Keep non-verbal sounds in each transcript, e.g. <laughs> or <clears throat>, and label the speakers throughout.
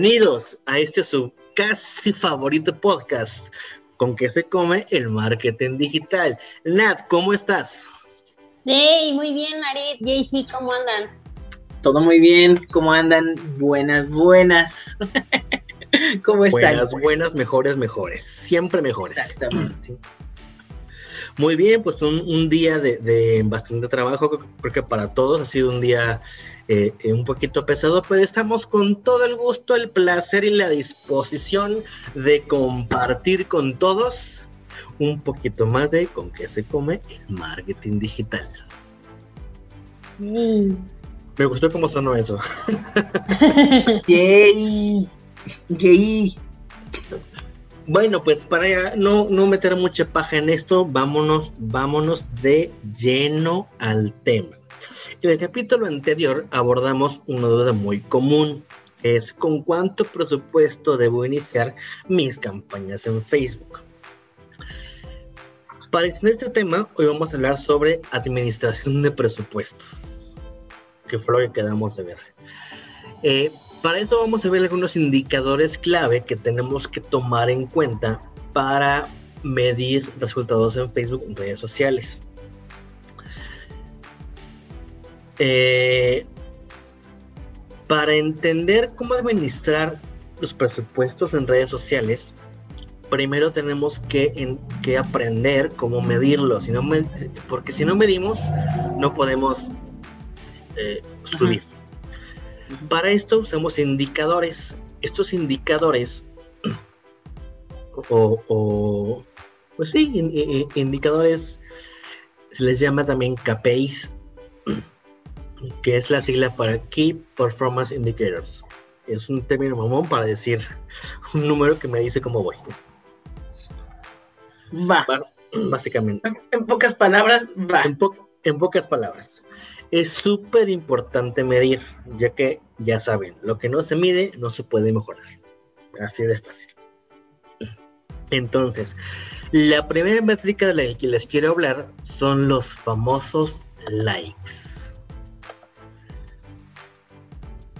Speaker 1: Bienvenidos a este su casi favorito podcast con que se come el marketing digital. Nat, ¿cómo estás?
Speaker 2: Hey, muy bien, Marit. JC, ¿cómo andan?
Speaker 3: Todo muy bien, ¿cómo andan? Buenas, buenas. <laughs>
Speaker 1: ¿Cómo están? Buenas, buenas, mejores, mejores. Siempre mejores.
Speaker 3: Exactamente. <clears throat>
Speaker 1: Muy bien, pues un, día de, bastante trabajo, creo que para todos ha sido un día eh, eh, un poquito pesado, pero estamos con todo el gusto, el placer y la disposición de compartir con todos un poquito más de con qué se come el marketing digital. Me gustó cómo sonó eso. <laughs>
Speaker 3: Yay. Yay.
Speaker 1: Bueno, pues para no, no meter mucha paja en esto, vámonos, vámonos de lleno al tema. En el capítulo anterior abordamos una duda muy común, que es con cuánto presupuesto debo iniciar mis campañas en Facebook. Para extender este tema, hoy vamos a hablar sobre administración de presupuestos, que fue lo que quedamos de ver. Eh, para eso vamos a ver algunos indicadores clave que tenemos que tomar en cuenta para medir resultados en Facebook en redes sociales. Eh, para entender cómo administrar los presupuestos en redes sociales, primero tenemos que, que aprender cómo medirlo, porque si no medimos, no podemos eh, subir. Para esto usamos indicadores. Estos indicadores, o, pues sí, indicadores, se les llama también KPI, que es la sigla para Key Performance Indicators. Es un término mamón para decir <laughs> un número que me dice cómo voy.
Speaker 3: Va.
Speaker 1: básicamente.
Speaker 3: En, pocas palabras, va.
Speaker 1: en pocas palabras es súper importante medir, ya que ya saben, lo que no se mide no se puede mejorar. Así de fácil. Entonces, la primera métrica de la que les quiero hablar son los famosos likes.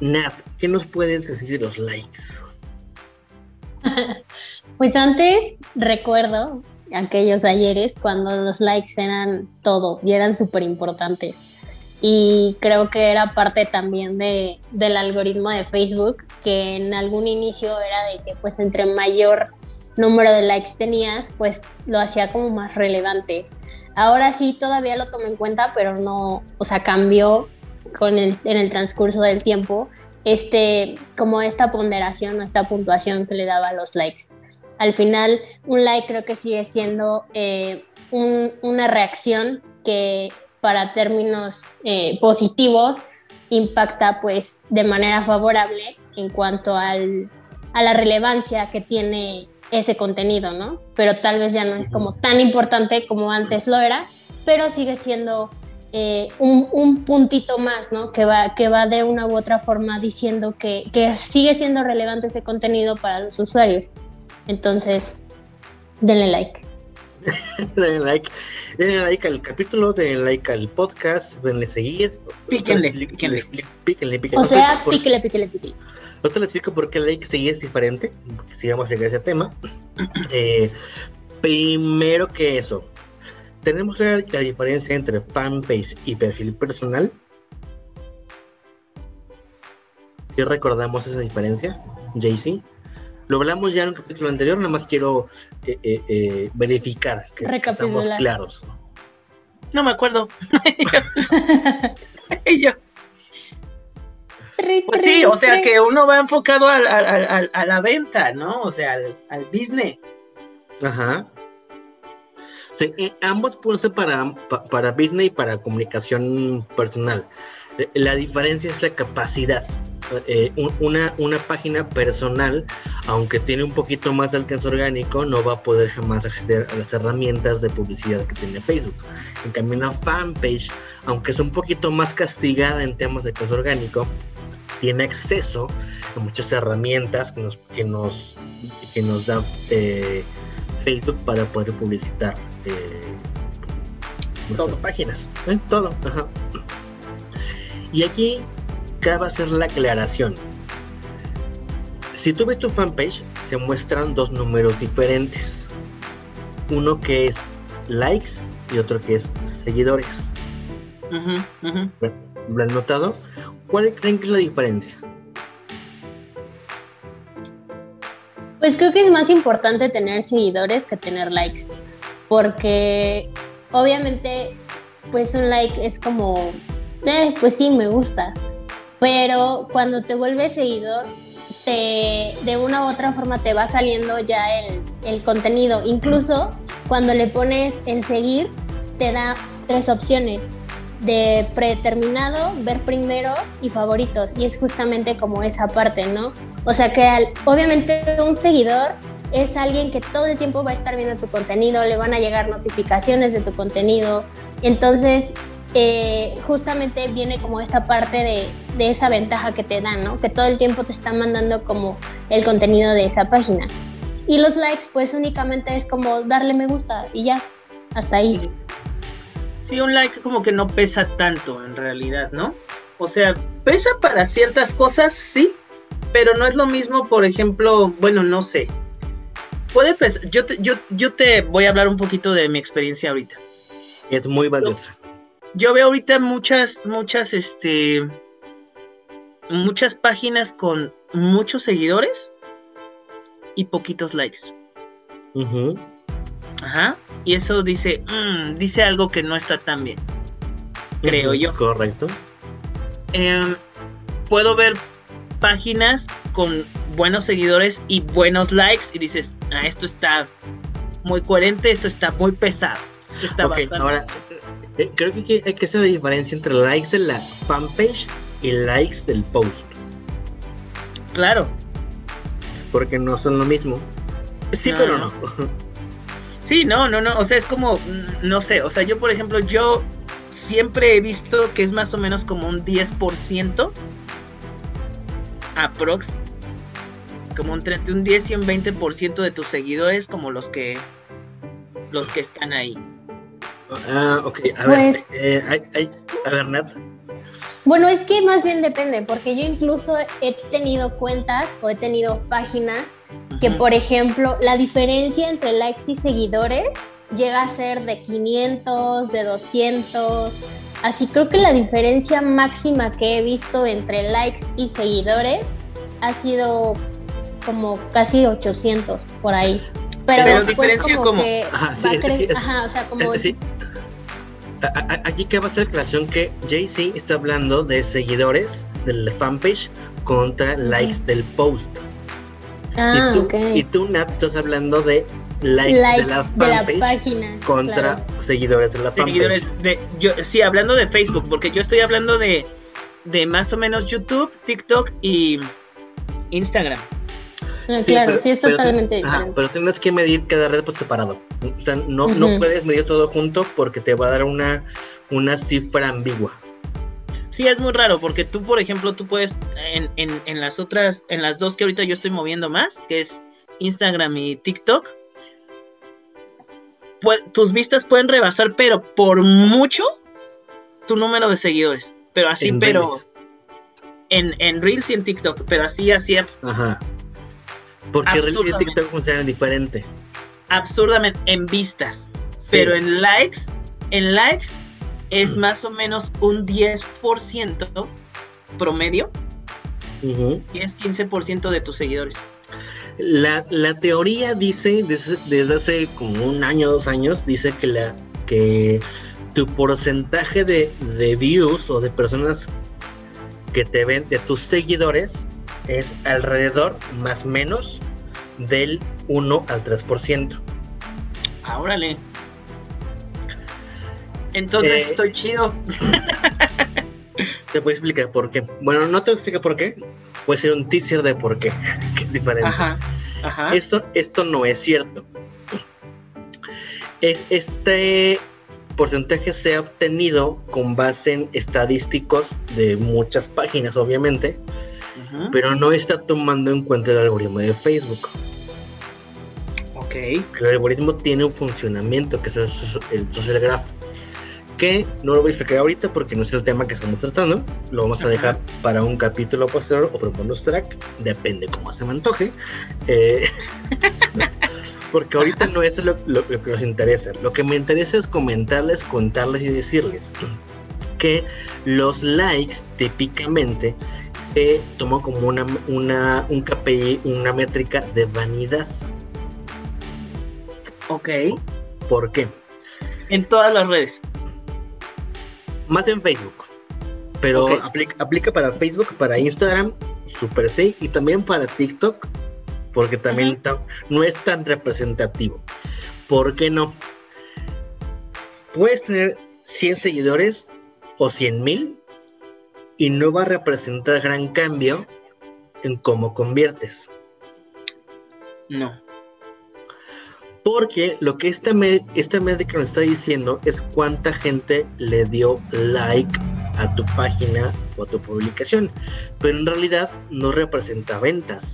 Speaker 1: Nat, ¿qué nos puedes decir de los likes? <laughs>
Speaker 2: Pues antes recuerdo aquellos ayeres cuando los likes eran todo y eran súper importantes y creo que era parte también de, del algoritmo de Facebook, que en algún inicio era de que pues entre mayor número de likes tenías, pues lo hacía como más relevante. Ahora sí todavía lo tomo en cuenta, pero no, o sea, cambió con el, en el transcurso del tiempo este, como esta ponderación o esta puntuación que le daba a los likes. Al final, un like creo que sigue siendo eh, una reacción que para términos eh, positivos impacta pues de manera favorable en cuanto al, a la relevancia que tiene ese contenido, ¿no? Pero tal vez ya no es como tan importante como antes lo era, pero sigue siendo eh, un, puntito más, ¿no? Que va, que va de una u otra forma diciendo que, que sigue siendo relevante ese contenido para los usuarios. Entonces, denle like. <laughs>
Speaker 1: denle like. Denle like al capítulo, denle like al podcast, denle seguir.
Speaker 3: Píquenle, píquenle.
Speaker 1: Píquenle,
Speaker 2: píquenle. O sea, píquenle, píquenle, píquenle.
Speaker 1: No te les explico por qué el like seguir es diferente, si vamos a llegar a ese tema. <clears throat> Eh, primero que eso, tenemos la, la diferencia entre fanpage y perfil personal. Si recordamos esa diferencia, JC. Lo hablamos ya en un capítulo anterior, nada más quiero eh, eh, eh, verificar que estamos claros.
Speaker 3: No me acuerdo. <laughs> Pues sí, o sea que uno va enfocado a, la venta, ¿no? O sea, al, business.
Speaker 1: Ajá. Ambos pueden ser para, para business y para comunicación personal. La diferencia es la capacidad. Eh, una, una página personal, aunque tiene un poquito más de alcance orgánico, no va a poder jamás acceder a las herramientas de publicidad que tiene Facebook. En cambio, una fanpage, aunque es un poquito más castigada en temas de alcance orgánico, tiene acceso a muchas herramientas que nos, que nos, que nos da eh, Facebook para poder publicitar eh,
Speaker 3: nuestras páginas.
Speaker 1: Todo. Y aquí cabe hacer la aclaración. Si tú ves tu fanpage, se muestran dos números diferentes. Uno que es likes y otro que es seguidores. ¿Lo han notado? ¿Cuál creen que es la diferencia?
Speaker 2: Pues creo que es más importante tener seguidores que tener likes, porque obviamente pues un like es como, eh, pues sí, me gusta, pero cuando te vuelves seguidor, te, de una u otra forma te va saliendo ya el, el contenido. Incluso cuando le pones en seguir, te da tres opciones de predeterminado, ver primero y favoritos. Y es justamente como esa parte, ¿no? O sea que obviamente un seguidor es alguien que todo el tiempo va a estar viendo tu contenido, le van a llegar notificaciones de tu contenido. Entonces, eh, justamente viene como esta parte de, de, esa ventaja que te dan, ¿no? Que todo el tiempo te está mandando como el contenido de esa página. Y los likes, pues únicamente es como darle me gusta y ya, hasta ahí.
Speaker 3: Sí, un like como que no pesa tanto en realidad, ¿no? O sea, pesa para ciertas cosas, sí, pero no es lo mismo, por ejemplo, bueno, no sé. Puede pesar, yo te, yo, yo te voy a hablar un poquito de mi experiencia ahorita.
Speaker 1: Es muy valiosa.
Speaker 3: Yo, veo ahorita muchas, muchas, este, muchas páginas con muchos seguidores y poquitos likes. Ajá. Y eso dice, mm, dice algo que no está tan bien. Creo yo.
Speaker 1: Correcto.
Speaker 3: Em, puedo ver páginas con buenos seguidores y buenos likes y dices, ah, esto está muy coherente, esto está muy pesado. está
Speaker 1: ahora, eh, creo que hay que hacer la diferencia entre likes de la fanpage y likes del post.
Speaker 3: Claro.
Speaker 1: Porque no son lo mismo. Sí, pero no. <laughs>
Speaker 3: Sí, no, no, no, o sea, es como, mm, no sé, o sea, yo por ejemplo, yo siempre he visto que es más o menos como un 10% aprox, como entre un 10 y un 20% de tus seguidores como los que, los que están ahí.
Speaker 1: Ah, ok, a ver, pues eh, a ver, Nat.
Speaker 2: Bueno, es que más bien depende, porque yo incluso he tenido cuentas o he tenido páginas que por ejemplo la diferencia entre likes y seguidores llega a ser de 500, de 200. Así creo que la diferencia máxima que he visto entre likes y seguidores ha sido como casi 800 por ahí. Pero, después como, que va ajá, o sea, como
Speaker 1: Aquí que va a ser la aclaración que JC está hablando de seguidores del fanpage contra likes del post.
Speaker 2: Ah,
Speaker 1: y, tú, Nat, estás hablando de likes, de, la,
Speaker 2: página
Speaker 1: contra seguidores de la
Speaker 3: seguidores de yo sí hablando de Facebook porque yo estoy hablando de de más o menos YouTube TikTok y Instagram
Speaker 2: ah, claro sí es totalmente diferente
Speaker 1: pero tienes que medir cada red por separado o sea no, no puedes medir todo junto porque te va a dar una una cifra ambigua
Speaker 3: Sí, es muy raro porque tú, por ejemplo, tú puedes en, en, las otras, en las dos que ahorita yo estoy moviendo más, que es Instagram y TikTok, tus vistas pueden rebasar, pero por mucho, tu número de seguidores. Pero así, pero en, en Reels y en TikTok, pero así, así.
Speaker 1: Ajá. Porque y TikTok funcionan diferente.
Speaker 3: Absurdamente, en vistas. Pero en likes, en likes es más o menos un 10% promedio y es 15% de tus seguidores.
Speaker 1: La, teoría dice, desde, hace como un año, dos años, dice que, la, que tu porcentaje de, de views o de personas que te ven, de tus seguidores, es alrededor, más o menos, del 1 al 3%.
Speaker 3: Órale. Entonces eh, estoy chido. <laughs>
Speaker 1: Te voy a explicar por qué. Bueno, no te explico por qué. Puede ser un teaser de por qué, <laughs> que es diferente. Ajá, ajá. Esto, esto no es cierto. Este porcentaje se ha obtenido con base en estadísticos de muchas páginas, obviamente, pero no está tomando en cuenta el algoritmo de Facebook.
Speaker 3: Ok.
Speaker 1: El algoritmo tiene un funcionamiento que es el social graph que no lo voy a explicar ahorita porque no es el tema que estamos tratando. Lo vamos a dejar para un capítulo posterior o para un bonus track, depende cómo se me antoje. Eh, <laughs> porque ahorita no es lo, que nos interesa. Lo que me interesa es comentarles, contarles y decirles que los likes típicamente se toma como una, una, un KPI, una métrica de vanidad.
Speaker 3: Ok.
Speaker 1: ¿Por qué?
Speaker 3: En todas las redes.
Speaker 1: Más en Facebook. Pero aplica, para Facebook, para Instagram, Super sí, y también para TikTok, porque también no es tan representativo. ¿Por qué no? Puedes tener 100 seguidores o 100 mil y no va a representar gran cambio en cómo conviertes.
Speaker 3: No.
Speaker 1: Porque lo que esta, esta médica nos está diciendo es cuánta gente le dio like a tu página o a tu publicación. Pero en realidad no representa ventas.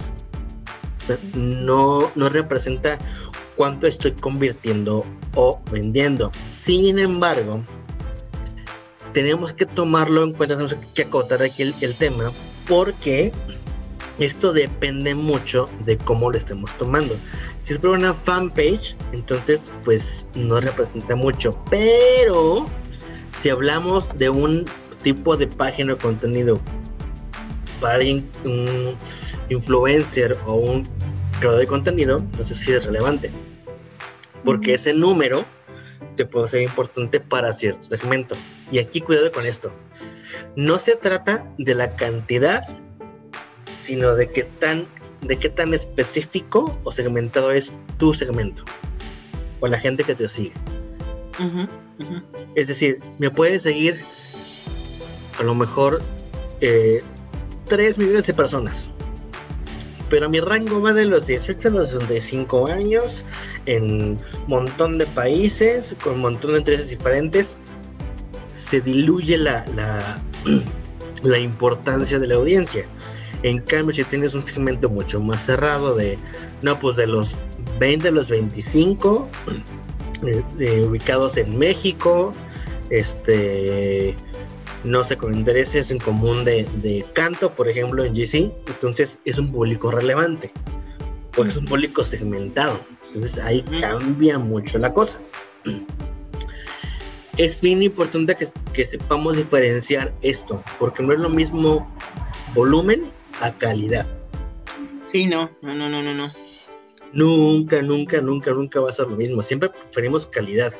Speaker 1: No, no representa cuánto estoy convirtiendo o vendiendo. Sin embargo, tenemos que tomarlo en cuenta, tenemos que acotar aquí el, el tema, porque esto depende mucho de cómo lo estemos tomando. Si es por una fanpage, entonces pues no representa mucho. Pero si hablamos de un tipo de página de contenido para alguien, un influencer o un creador de contenido, entonces sí es relevante. Porque ese número te puede ser importante para cierto segmento. Y aquí cuidado con esto. No se trata de la cantidad, sino de qué tan de qué tan específico o segmentado es tu segmento o la gente que te sigue. Es decir, me puede seguir a lo mejor 3 eh, millones de personas, pero mi rango va de los 18 a los 65 años en un montón de países, con un montón de intereses diferentes. Se diluye la, la, <clears throat> la importancia de la audiencia. En cambio, si tienes un segmento mucho más cerrado de, no, pues de los 20 a los 25, <clears throat> eh, ubicados en México, este, no sé, con intereses en común de, canto, por ejemplo, en GC, entonces es un público relevante, porque es un público segmentado. Entonces ahí cambia mucho la cosa. Es bien importante que, que sepamos diferenciar esto, porque no es lo mismo volumen a calidad.
Speaker 3: Sí, no, no, no, no, no, no.
Speaker 1: Nunca, nunca, nunca, nunca va a ser lo mismo. Siempre preferimos calidad.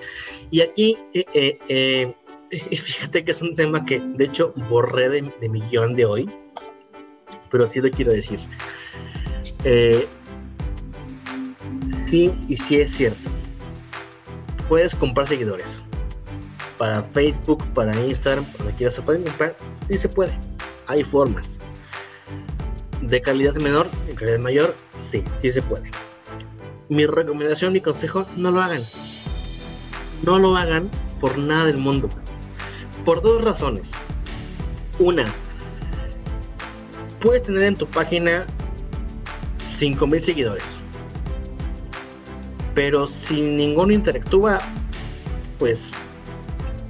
Speaker 1: Y aquí, eh, eh, eh, <laughs> fíjate que es un tema que de hecho borré de, de mi guion de hoy, pero sí lo quiero decir. sí, y sí es cierto. Puedes comprar seguidores. Para Facebook, para Instagram, para quieras se pueden comprar. Sí se puede. Hay formas de calidad menor, de calidad mayor, sí, sí se puede. Mi recomendación, mi consejo, no lo hagan. No lo hagan por nada del mundo. Por dos razones. Una, puedes tener en tu página 5000 seguidores. Pero si ninguno interactúa, pues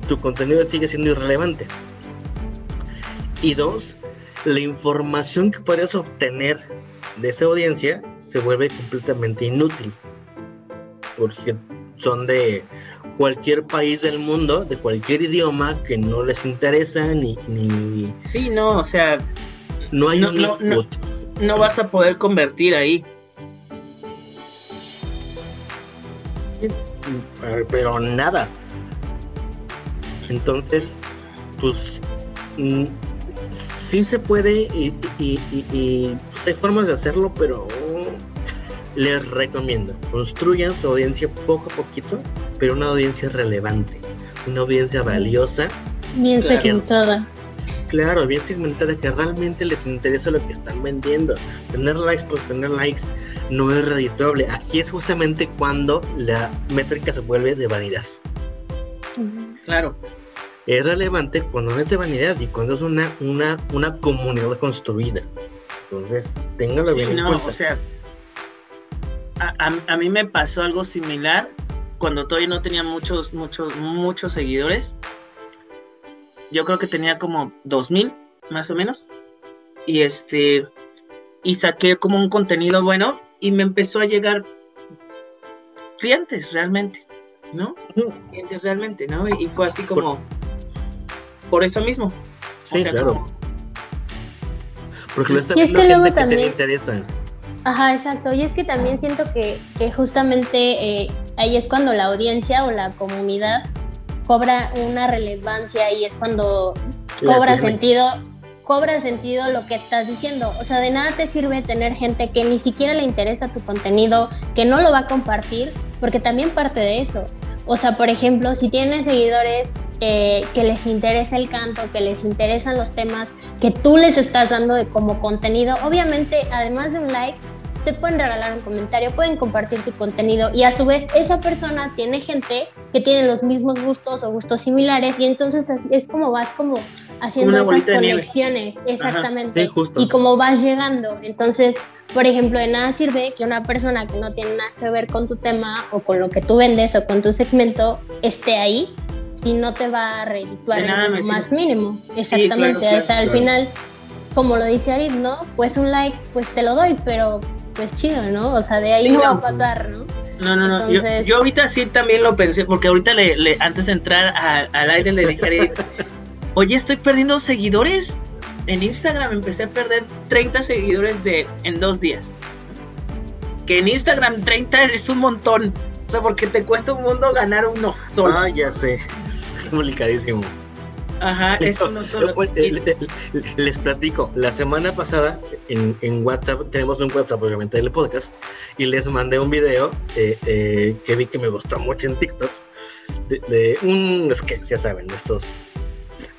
Speaker 1: tu contenido sigue siendo irrelevante. Y dos, la información que podrías obtener de esa audiencia se vuelve completamente inútil. Porque son de cualquier país del mundo, de cualquier idioma que no les interesa ni... ni
Speaker 3: sí, no, o sea...
Speaker 1: No hay un
Speaker 3: input. No, vas a poder convertir ahí.
Speaker 1: Pero nada. Entonces, pues mm, sí se puede y, hay formas de hacerlo, pero les recomiendo, construyan su audiencia poco a poquito, pero una audiencia relevante, una audiencia valiosa.
Speaker 2: Bien segmentada.
Speaker 1: Claro, bien segmentada, que realmente les interesa lo que están vendiendo. Tener likes por tener likes no es redituable. Aquí es justamente cuando la métrica se vuelve de vanidad.
Speaker 3: Claro
Speaker 1: es relevante cuando no es de vanidad y cuando es una, una, una comunidad construida. Entonces, téngalo bien en cuenta.
Speaker 3: O sea, a, mí me pasó algo similar cuando todavía no tenía muchos, muchos, muchos seguidores. yo creo que tenía como 2000 más o menos. Y este, y saqué como un contenido bueno y me empezó a llegar clientes realmente, ¿no? Clientes realmente, ¿no? Y, fue así como, por, eso mismo.
Speaker 1: Sí, claro. Porque lo está viendo gente que se le interesa.
Speaker 2: Ajá, exacto. Y es que también siento que, que justamente eh, ahí es cuando la audiencia o la comunidad cobra una relevancia y es cuando cobra sentido cobra sentido lo que estás diciendo. O sea, de nada te sirve tener gente que ni siquiera le interesa tu contenido, que no lo va a compartir, porque también parte de eso. O sea, por ejemplo, si tienes seguidores que les interesa el canto, que les interesan los temas que tú les estás dando de como contenido, obviamente, además de un like, te pueden regalar un comentario, pueden compartir tu contenido y a su vez esa persona tiene gente que tiene los mismos gustos o gustos similares y entonces es como vas como haciendo esas conexiones, exactamente, y como vas llegando. Entonces, por ejemplo, de nada sirve que una persona que no tiene nada que ver con tu tema o con lo que tú vendes o con tu segmento esté ahí si no te va a redituar en lo más mínimo. Exactamente, o sea, al final, como lo dice Arid, ¿no? Pues un like, pues te lo doy, pero pues chido, ¿no? O sea, de ahí no va a pasar, ¿no?
Speaker 3: No, no, no. Yo, ahorita sí también lo pensé, porque ahorita le, antes de entrar al aire le dije, oye, estoy perdiendo seguidores. En Instagram empecé a perder 30 seguidores de, en dos días. Que en Instagram 30 es un montón. O sea, porque te cuesta un mundo ganar uno
Speaker 1: solo. Ah, ya sé. Complicadísimo.
Speaker 3: Ajá, eso no solo.
Speaker 1: Les, platico, la semana pasada en, en, WhatsApp, tenemos un WhatsApp obviamente del podcast, y les mandé un video eh, eh, que vi que me gustó mucho en TikTok, de, un que ya saben, de estos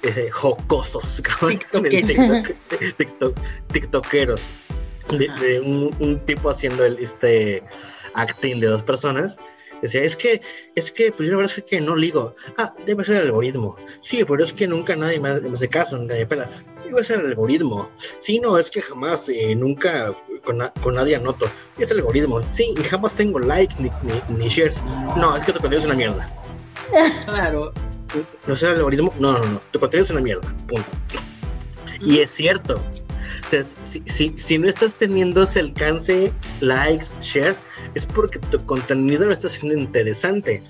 Speaker 1: eh, jocosos, <laughs> <laughs> TikTok, TikTokeros, de, un, un, tipo haciendo el, este acting de dos personas Decía, es que, es que, pues la verdad es que no ligo. Ah, debe ser el algoritmo. Sí, pero es que nunca nadie me, hace caso, nunca me pela. Debe ser el algoritmo. Sí, no, es que jamás, eh, nunca con, con, nadie anoto. Es el algoritmo. Sí, y jamás tengo likes ni, ni, shares. No, es que tu contenido es una mierda.
Speaker 3: Claro.
Speaker 1: No sea el algoritmo. No, no, no. Tu contenido es una mierda. Punto. Y es cierto. O sea, si, si, si, no estás teniendo ese alcance, likes, shares, es porque tu contenido no está siendo interesante.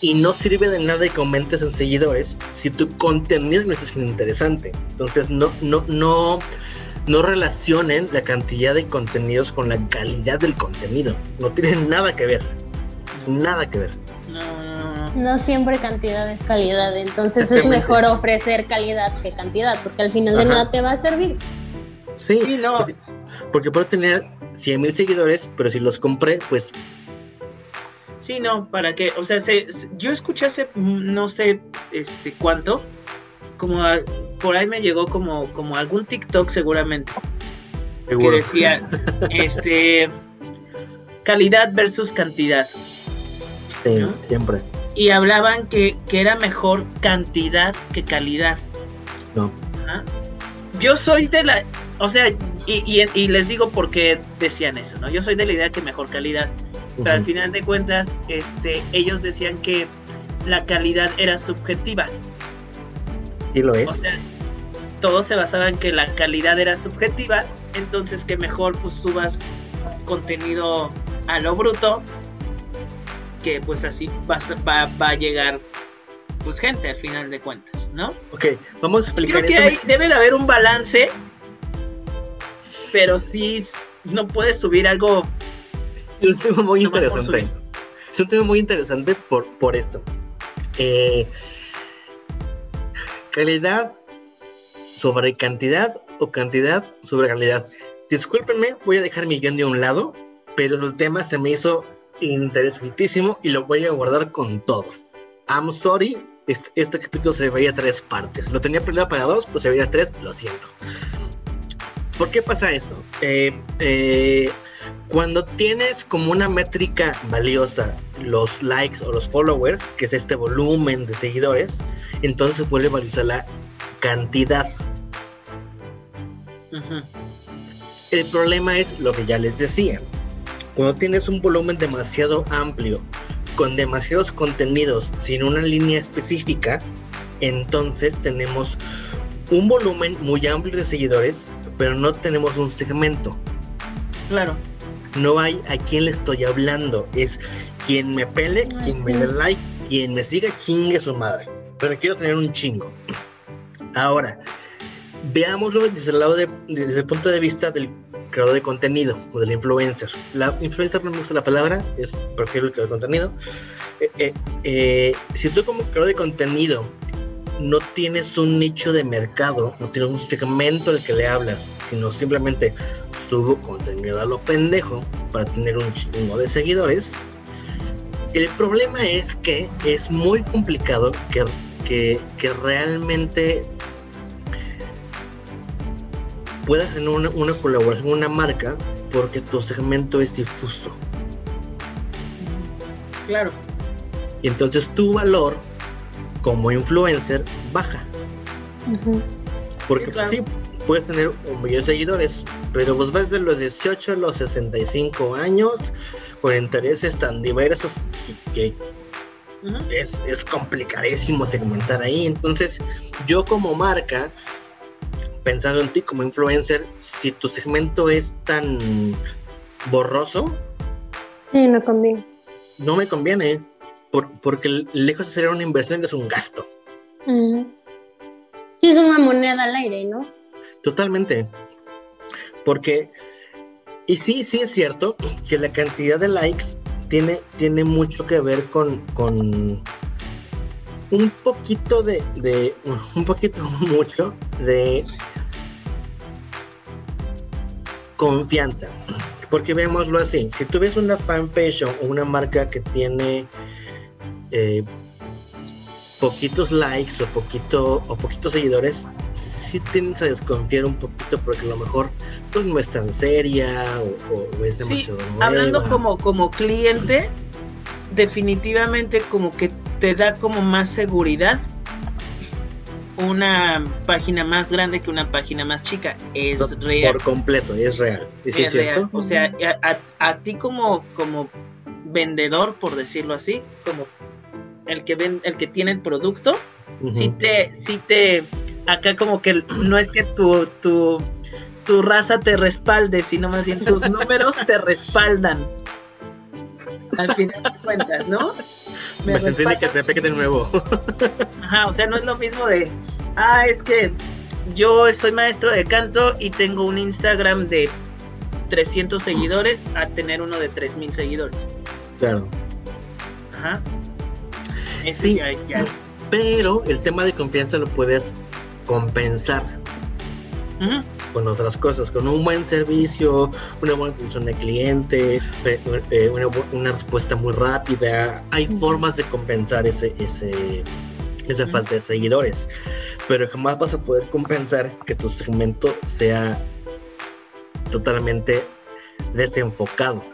Speaker 1: y no sirve de nada que aumentes en seguidores si tu contenido no está siendo interesante. Entonces, no, no, no, no relacionen la cantidad de contenidos con la calidad del contenido. No tienen nada que ver. Nada que ver.
Speaker 2: No siempre cantidad es calidad, entonces es mejor ofrecer calidad que cantidad, porque al final de nada te va a servir.
Speaker 1: Sí, no. Porque, puedo tener 100 mil seguidores, pero si los compré, pues...
Speaker 3: Sí, no, ¿para qué? O sea, se, yo escuché hace no sé este cuánto, como por ahí me llegó como, como algún TikTok seguramente, que decía, <laughs> este, calidad versus cantidad.
Speaker 1: Sí, siempre
Speaker 3: y hablaban que, era mejor cantidad que calidad.
Speaker 1: No.
Speaker 3: Yo soy de la, o sea, y, les digo por qué decían eso, ¿no? Yo soy de la idea que mejor calidad, pero al final de cuentas, este, ellos decían que la calidad era subjetiva.
Speaker 1: Y lo es.
Speaker 3: O sea, todo se basaba en que la calidad era subjetiva, entonces que mejor pues subas contenido a lo bruto que pues así va, va, a llegar pues gente al final de cuentas, ¿no?
Speaker 1: Ok, vamos a explicar
Speaker 3: Creo que ahí debe de haber un balance, pero sí no puedes subir algo.
Speaker 1: Es un tema muy interesante. Es un tema muy interesante por, por esto. Eh, calidad sobre cantidad o cantidad sobre calidad. Discúlpenme, voy a dejar mi guion de un lado, pero el tema se me hizo interesantísimo y lo voy a guardar con todo. I'm sorry, este, este capítulo se veía tres partes. Lo tenía planeado para dos, pues se veía tres, lo siento. ¿Por qué pasa esto? Eh, eh, cuando tienes como una métrica valiosa los likes o los followers, que es este volumen de seguidores, entonces vuelve valiosa la cantidad. El problema es lo que ya les decía. Cuando tienes un volumen demasiado amplio, con demasiados contenidos, sin una línea específica, entonces tenemos un volumen muy amplio de seguidores, pero no tenemos un segmento.
Speaker 3: Claro.
Speaker 1: No hay a quién le estoy hablando. Es quien me pele, quien me dé like, quien me siga, chingue su madre. Pero quiero tener un chingo. Ahora, veámoslo desde el lado de, desde el punto de vista del creador de contenido o del influencer. La influencer no me gusta la palabra, es prefiero el creador de contenido. Eh, eh, eh, si tú como creador de contenido no tienes un nicho de mercado, no tienes un segmento al que le hablas, sino simplemente subo contenido a lo pendejo para tener un chingo de seguidores. El problema es que es muy complicado que, que, que realmente puedas tener una, una colaboración con una marca porque tu segmento es difuso.
Speaker 3: Claro.
Speaker 1: Y entonces tu valor como influencer baja. Porque sí, puedes tener un millón de seguidores, pero vos vas de los 18 a los 65 años con intereses tan diversos que es, es complicadísimo segmentar ahí. Entonces, yo como marca pensando en ti como influencer, si tu segmento es tan borroso,
Speaker 2: sí, no conviene.
Speaker 1: No me conviene, porque lejos de ser una inversión es un gasto.
Speaker 2: Sí, es una moneda al aire, ¿no?
Speaker 1: Totalmente. Porque, y sí, sí es cierto que la cantidad de likes tiene, tiene mucho que ver con, con un poquito de, de, un poquito <laughs> mucho de confianza. Porque veámoslo así, si tú ves una fanpage o una marca que tiene eh, poquitos likes o poquito o poquitos seguidores, sí tienes a desconfiar un poquito porque a lo mejor pues no es tan seria o, es demasiado
Speaker 3: hablando como como cliente definitivamente como que te da como más seguridad una página más grande que una página más chica. Es real.
Speaker 1: Por completo, es real.
Speaker 3: ¿Es, real. O sea, a, ti como, como vendedor, por decirlo así, como el que ven, el que tiene el producto, si te, si te, acá como que <clears throat> no es que tu, tu, tu raza te respalde, sino más bien tus <laughs> números te respaldan. Al final de cuentas, ¿no?
Speaker 1: Me, sentí que te pegue de nuevo. <laughs>
Speaker 3: Ajá, o sea, no es lo mismo de, ah, es que yo soy maestro de canto y tengo un Instagram de 300 seguidores a tener uno de 3000 seguidores.
Speaker 1: Claro.
Speaker 3: Ajá.
Speaker 1: sí, pero el tema de confianza lo puedes compensar. Ajá con otras cosas, con un buen servicio, una buena atención de cliente, eh, eh, una, respuesta muy rápida. Hay formas de compensar ese, ese, esa falta de seguidores, pero jamás vas a poder compensar que tu segmento sea totalmente desenfocado.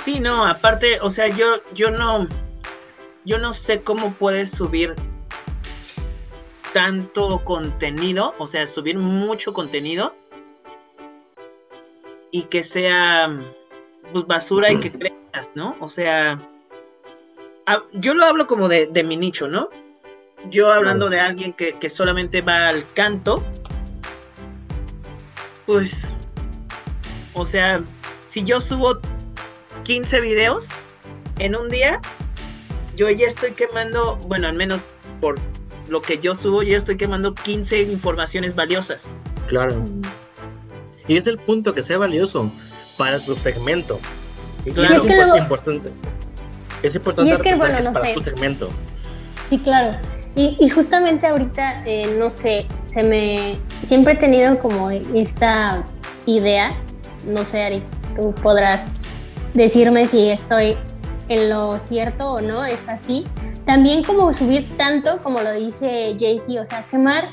Speaker 3: Sí, no, aparte, o sea, yo, yo no, yo no sé cómo puedes subir tanto contenido, o sea, subir mucho contenido y que sea pues, basura y que <clears throat> creas, ¿no? O sea, yo lo hablo como de, mi nicho, ¿no? Yo hablando de alguien que, que solamente va al canto, pues, o sea, si yo subo 15 videos en un día, yo ya estoy quemando, bueno, al menos por lo que yo subo, ya estoy quemando 15 informaciones valiosas.
Speaker 1: Claro. Y es el punto que sea valioso para tu segmento.
Speaker 2: claro.
Speaker 1: es, importante. Es importante
Speaker 2: y es que, bueno, no
Speaker 1: para
Speaker 2: sé.
Speaker 1: tu segmento.
Speaker 2: Sí, claro. Y, y justamente ahorita, eh, no sé, se me. Siempre he tenido como esta idea. No sé, Ari, tú podrás decirme si estoy en lo cierto o no, es así también como subir tanto, como lo dice Jaycee, o sea, quemar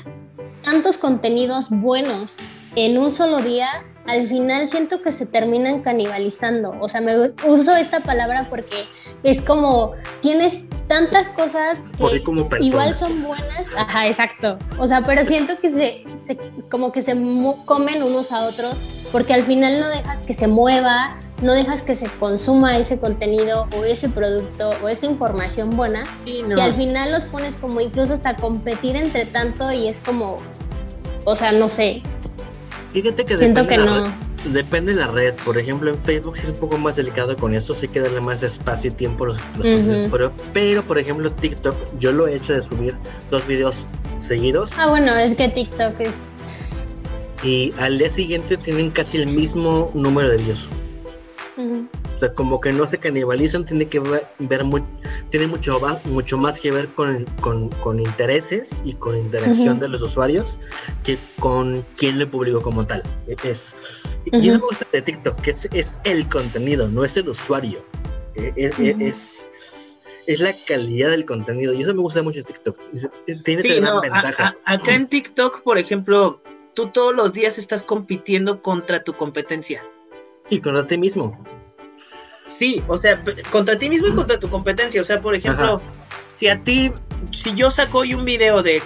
Speaker 2: tantos contenidos buenos en un solo día al final siento que se terminan canibalizando. O sea, me uso esta palabra porque es como tienes tantas cosas que igual son buenas. Ajá, exacto. O sea, pero siento que se, como que se comen unos a otros porque al final no dejas que se mueva, no dejas que se consuma ese contenido o ese producto o esa información buena, y al final los pones como incluso hasta competir entre tanto y es como, o sea, no sé,
Speaker 1: Fíjate que Siento que no. depende de la red. Por ejemplo, en Facebook sí es un poco más delicado con eso. Sí que darle más espacio y tiempo a los, pero, pero, por ejemplo, TikTok, yo lo he hecho de subir dos videos seguidos.
Speaker 2: Ah, bueno, es que TikTok es.
Speaker 1: Y al día siguiente tienen casi el mismo número de views. O sea, como que no se canibalizan, tiene que ver, tiene mucho, mucho más que ver con, con, intereses y con interacción de los usuarios que con quién le publicó como tal. Es, Y eso me gusta de TikTok, que es, el contenido, no es el usuario. E, e, e, es, es, la calidad del contenido. Y eso me gusta mucho de TikTok. Tiene
Speaker 3: una ventaja. acá en TikTok, por ejemplo, tú todos los días estás compitiendo contra tu competencia.
Speaker 1: Y contra ti mismo.
Speaker 3: Sí, o sea, contra ti mismo y contra tu competencia. O sea, por ejemplo, si a ti, si yo saco hoy un video de,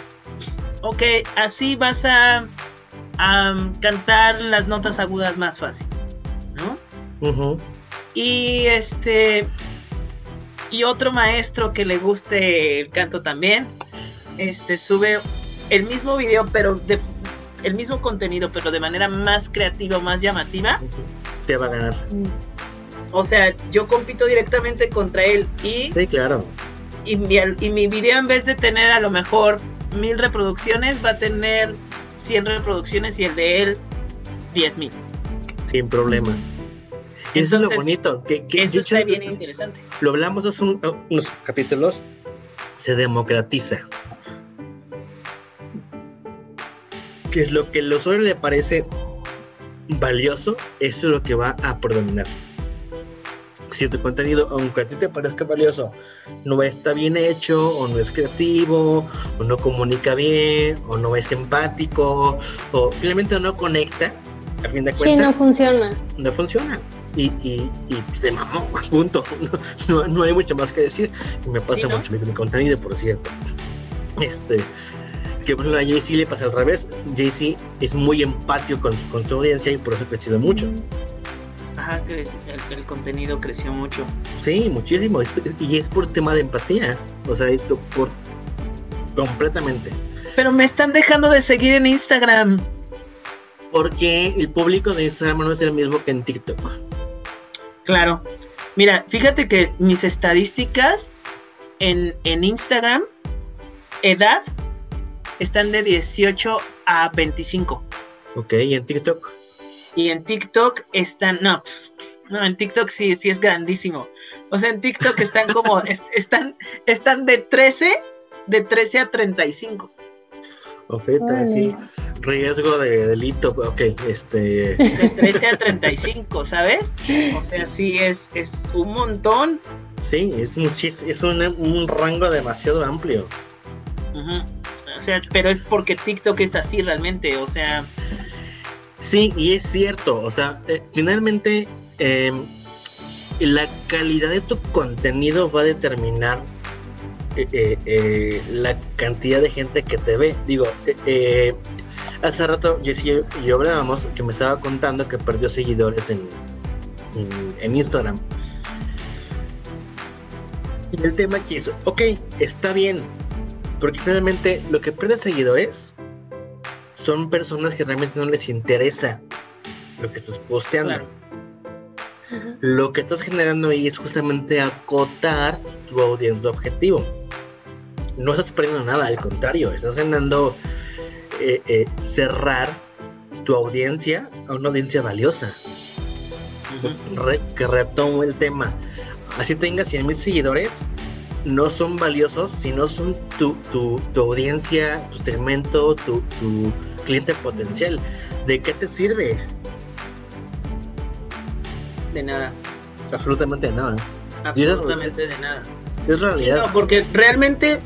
Speaker 3: ok, así vas a, cantar las notas agudas más fácil, ¿no? Y este, y otro maestro que le guste el canto también, este, sube el mismo video, pero de, el mismo contenido, pero de manera más creativa, más llamativa
Speaker 1: te va a ganar.
Speaker 3: O sea, yo compito directamente contra él y...
Speaker 1: Sí, claro.
Speaker 3: Y mi, y mi video en vez de tener a lo mejor mil reproducciones, va a tener 100 reproducciones y el de él 10 mil.
Speaker 1: Sin problemas. Y eso es lo bonito. Que,
Speaker 3: eso está bien interesante.
Speaker 1: Lo hablamos hace unos capítulos. Se democratiza. Que es lo que al usuario le parece valioso, eso es lo que va a predominar. Si tu contenido, aunque a ti te parezca valioso, no está bien hecho, o no es creativo, o no comunica bien, o no es empático, o simplemente no conecta, a fin de cuentas. Sí,
Speaker 2: no funciona.
Speaker 1: No funciona. Y, y, se mamó, <laughs> punto. No, no, hay mucho más que decir. Y me pasa mucho mi, mi contenido, por cierto. Este, que bueno, a Jay-Z le pasa al revés. Jay-Z es muy empático con, con su audiencia y por eso ha crecido mucho.
Speaker 3: Ajá, el, el, contenido creció mucho.
Speaker 1: Sí, muchísimo. Y es por tema de empatía. O sea, por completamente.
Speaker 3: Pero me están dejando de seguir en Instagram.
Speaker 1: Porque el público de Instagram no es el mismo que en TikTok.
Speaker 3: Claro. Mira, fíjate que mis estadísticas en, en Instagram, edad, están de 18 a 25.
Speaker 1: Ok, ¿y en TikTok?
Speaker 3: Y en TikTok están, no, no, en TikTok sí, sí es grandísimo. O sea, en TikTok están como, <laughs> están, están de 13, de 13 a 35.
Speaker 1: Ok, sí. Riesgo de delito, ok, este...
Speaker 3: De 13 a 35, ¿sabes? O sea, sí, es, es un montón.
Speaker 1: Sí, es, es un, un rango demasiado amplio.
Speaker 3: O sea, pero es porque TikTok es así realmente, o sea.
Speaker 1: Sí, y es cierto, o sea, eh, finalmente em, la calidad de tu contenido va a determinar eh, eh, la cantidad de gente que te ve. Digo, hace rato yo, yo, yo hablábamos que me estaba contando que perdió seguidores en, en, en Instagram. Y el tema aquí es, ok, está bien, porque finalmente lo que pierde seguidores son personas que realmente no les interesa lo que estás posteando. Lo que estás generando ahí es justamente acotar tu audiencia objetivo. No estás perdiendo nada, al contrario, estás ganando eh, eh, cerrar tu audiencia a una audiencia valiosa. que retomo el tema. Así tengas 100 mil seguidores, no son valiosos si no son tu, tu, tu audiencia, tu segmento, tu, tu, cliente potencial. ¿De qué te sirve?
Speaker 3: De nada.
Speaker 1: Absolutamente de nada.
Speaker 3: Absolutamente de nada.
Speaker 1: Es realidad.
Speaker 3: no, porque realmente,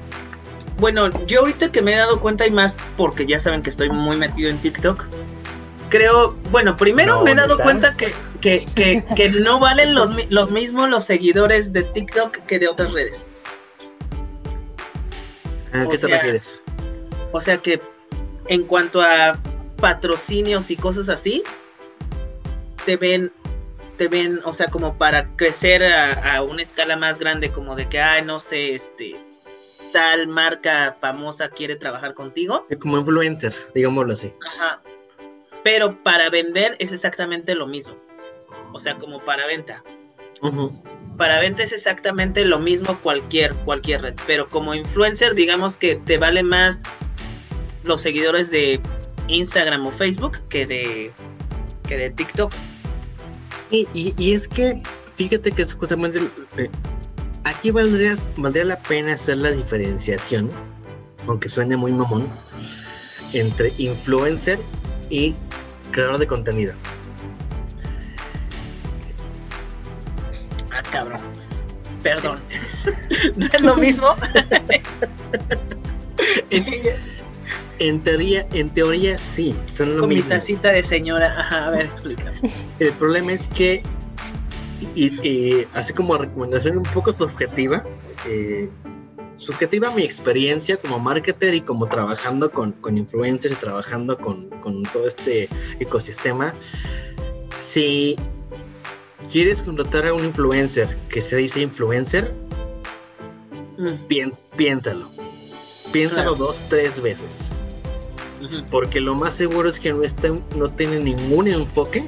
Speaker 3: bueno, yo ahorita que me he dado cuenta y más porque ya saben que estoy muy metido en TikTok, creo, bueno, primero me he dado cuenta que, que, que, no valen los, los mismos los seguidores de TikTok que de otras redes.
Speaker 1: ¿A qué te refieres?
Speaker 3: O sea que en cuanto a patrocinios y cosas así, te ven, te ven, o sea, como para crecer a, a una escala más grande, como de que, ay, no sé, este, tal marca famosa quiere trabajar contigo.
Speaker 1: Como influencer, digámoslo así.
Speaker 3: Ajá. Pero para vender es exactamente lo mismo. O sea, como para venta. Para venta es exactamente lo mismo cualquier, cualquier red. Pero como influencer, digamos que te vale más los seguidores de Instagram o Facebook que de, que de TikTok.
Speaker 1: Y, y, es que, fíjate que es justamente eh, aquí valdría, valdría la pena hacer la diferenciación, aunque suene muy mamón, entre influencer y creador de contenido.
Speaker 3: Ah, cabrón. Perdón. <laughs> ¿No es lo mismo? <laughs> <laughs>
Speaker 1: en, teoría, en teoría sí, son lo
Speaker 3: Con
Speaker 1: mismo.
Speaker 3: mi tacita de señora. Ajá, a ver, explícame.
Speaker 1: El problema es que y, así como recomendación un poco subjetiva, eh, subjetiva mi experiencia como marketer y como trabajando con, con influencers y trabajando con, con, todo este ecosistema, si quieres contratar a un influencer que se dice influencer, mm. piénsalo. Piénsalo dos, tres veces. Porque lo más seguro es que no, no tiene ningún enfoque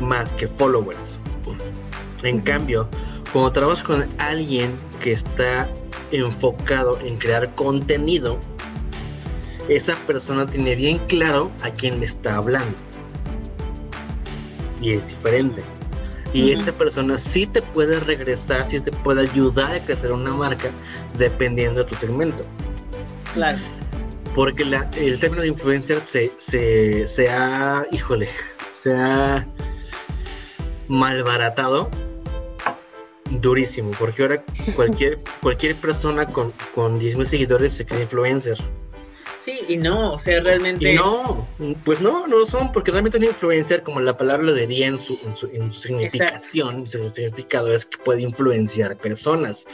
Speaker 1: más que followers. En cambio, cuando trabajas con alguien que está enfocado en crear contenido, esa persona tiene bien claro a quién le está hablando. Y es diferente. Y esa persona sí te puede regresar, sí te puede ayudar a crecer una marca dependiendo de tu segmento.
Speaker 3: Claro.
Speaker 1: Porque el término de influencer se, se, se ha, híjole, se ha malbaratado durísimo, porque ahora cualquier, <laughs> cualquier persona con, con 10.000 seguidores se cree influencer.
Speaker 3: Sí, y no, o sea, realmente...
Speaker 1: no, pues no, no son, porque realmente un influencer, como la palabra lo diría en su, en su, significación, su significado es que puede influenciar personas.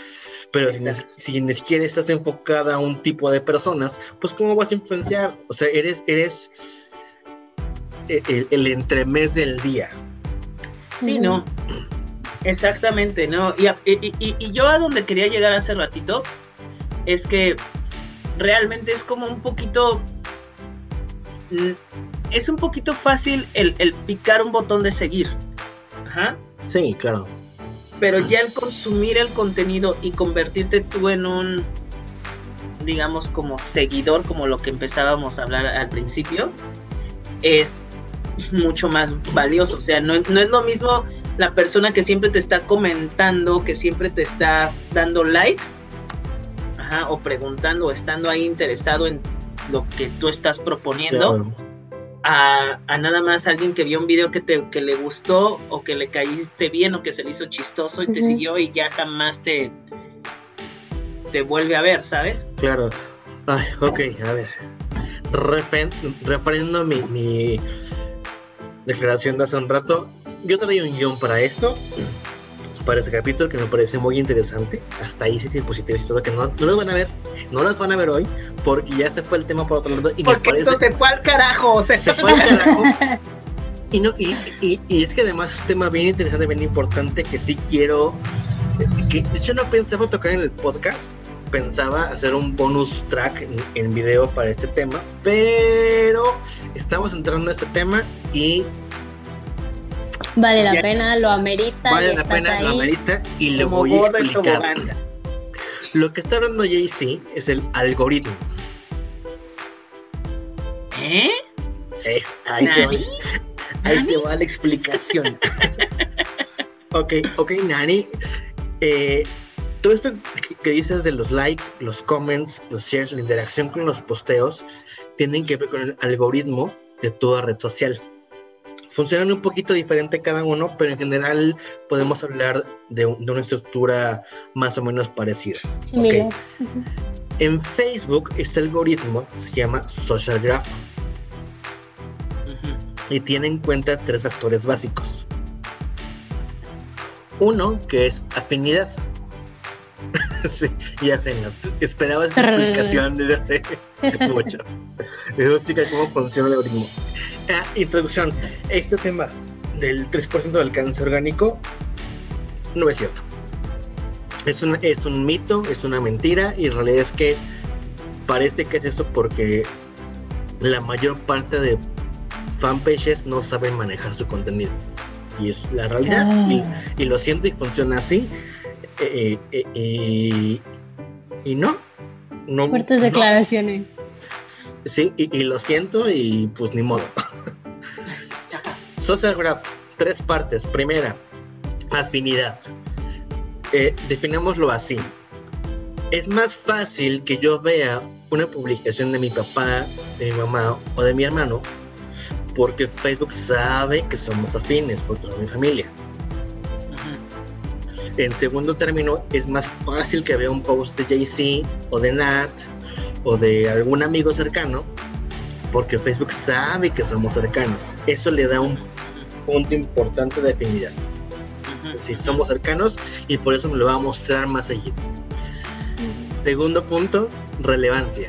Speaker 1: Pero si, ni siquiera estás enfocada a un tipo de personas, pues ¿cómo vas a influenciar? O sea, eres, eres el, el entremés del día.
Speaker 3: Sí, no. Exactamente, ¿no? Y, y, yo a donde quería llegar hace ratito es que realmente es como un poquito... Mm, es un poquito fácil el, picar un botón de seguir. Ajá.
Speaker 1: Sí, claro.
Speaker 3: Pero ya el consumir el contenido y convertirte tú en un, digamos, como seguidor, como lo que empezábamos a hablar al principio, es mucho más valioso. O sea, no, no es lo mismo la persona que siempre te está comentando, que siempre te está dando like, ajá, o preguntando, o estando ahí interesado en lo que tú estás proponiendo, a, nada más alguien que vio un video que, te, que le gustó, o que le caíste bien, o que se le hizo chistoso y te siguió y ya jamás te, te vuelve a ver, ¿sabes?
Speaker 1: Claro. Ay, ok, a ver. refrendo mi, mi declaración de hace un rato, yo traigo un guion para esto, para este capítulo que me parece muy interesante. Hasta ahí sí diapositivas y todo que no, no van a ver, no las van a ver hoy, porque ya se fue el tema por otro lado.
Speaker 3: Y porque esto se fue al carajo,
Speaker 1: se, fue al carajo. Y, no, y, y, es que además es un tema bien interesante, bien importante que sí quiero. Que, de hecho, no pensaba tocar en el podcast, pensaba hacer un bonus track en, en, video para este tema, pero estamos entrando a este tema y
Speaker 2: Vale la pena, lo amerita.
Speaker 1: Vale la pena, lo amerita y lo voy a explicar. Lo que está hablando JC es el algoritmo.
Speaker 3: ¿Eh?
Speaker 1: eh ahí, te va, ahí te va la explicación. <laughs> ok, ok, Nani. Eh, todo esto que dices de los likes, los comments, los shares, la interacción con los posteos, tienen que ver con el algoritmo de toda red social funcionan un poquito diferente cada uno, pero en general podemos hablar de, una estructura más o menos parecida. En Facebook este algoritmo se llama Social Graph. y tiene en cuenta tres factores básicos. Uno, que es afinidad. <laughs> sí, ya sé, no. esperaba esa explicación desde hace mucho. Eso explica cómo funciona el algoritmo. Ah, introducción. Este tema del 3% del alcance orgánico no es cierto. Es un, es un mito, es una mentira y en realidad es que parece que es eso porque la mayor parte de fanpages no saben manejar su contenido. Y es la realidad. Y, lo siento y funciona así. Eh, eh, eh, y no. no
Speaker 2: Fuertes declaraciones.
Speaker 1: Sí, y, lo siento y pues ni modo. Social Graph, tres partes. Primera, afinidad. definémoslo así. Es más fácil que yo vea una publicación de mi papá, de mi mamá o de mi hermano porque Facebook sabe que somos afines por toda mi familia. En segundo término, es más fácil que vea un post de Jay-Z o de Nat o de algún amigo cercano, porque Facebook sabe que somos cercanos. Eso le da un punto importante de afinidad. Si somos cercanos y por eso me lo va a mostrar más seguido. Segundo punto, relevancia.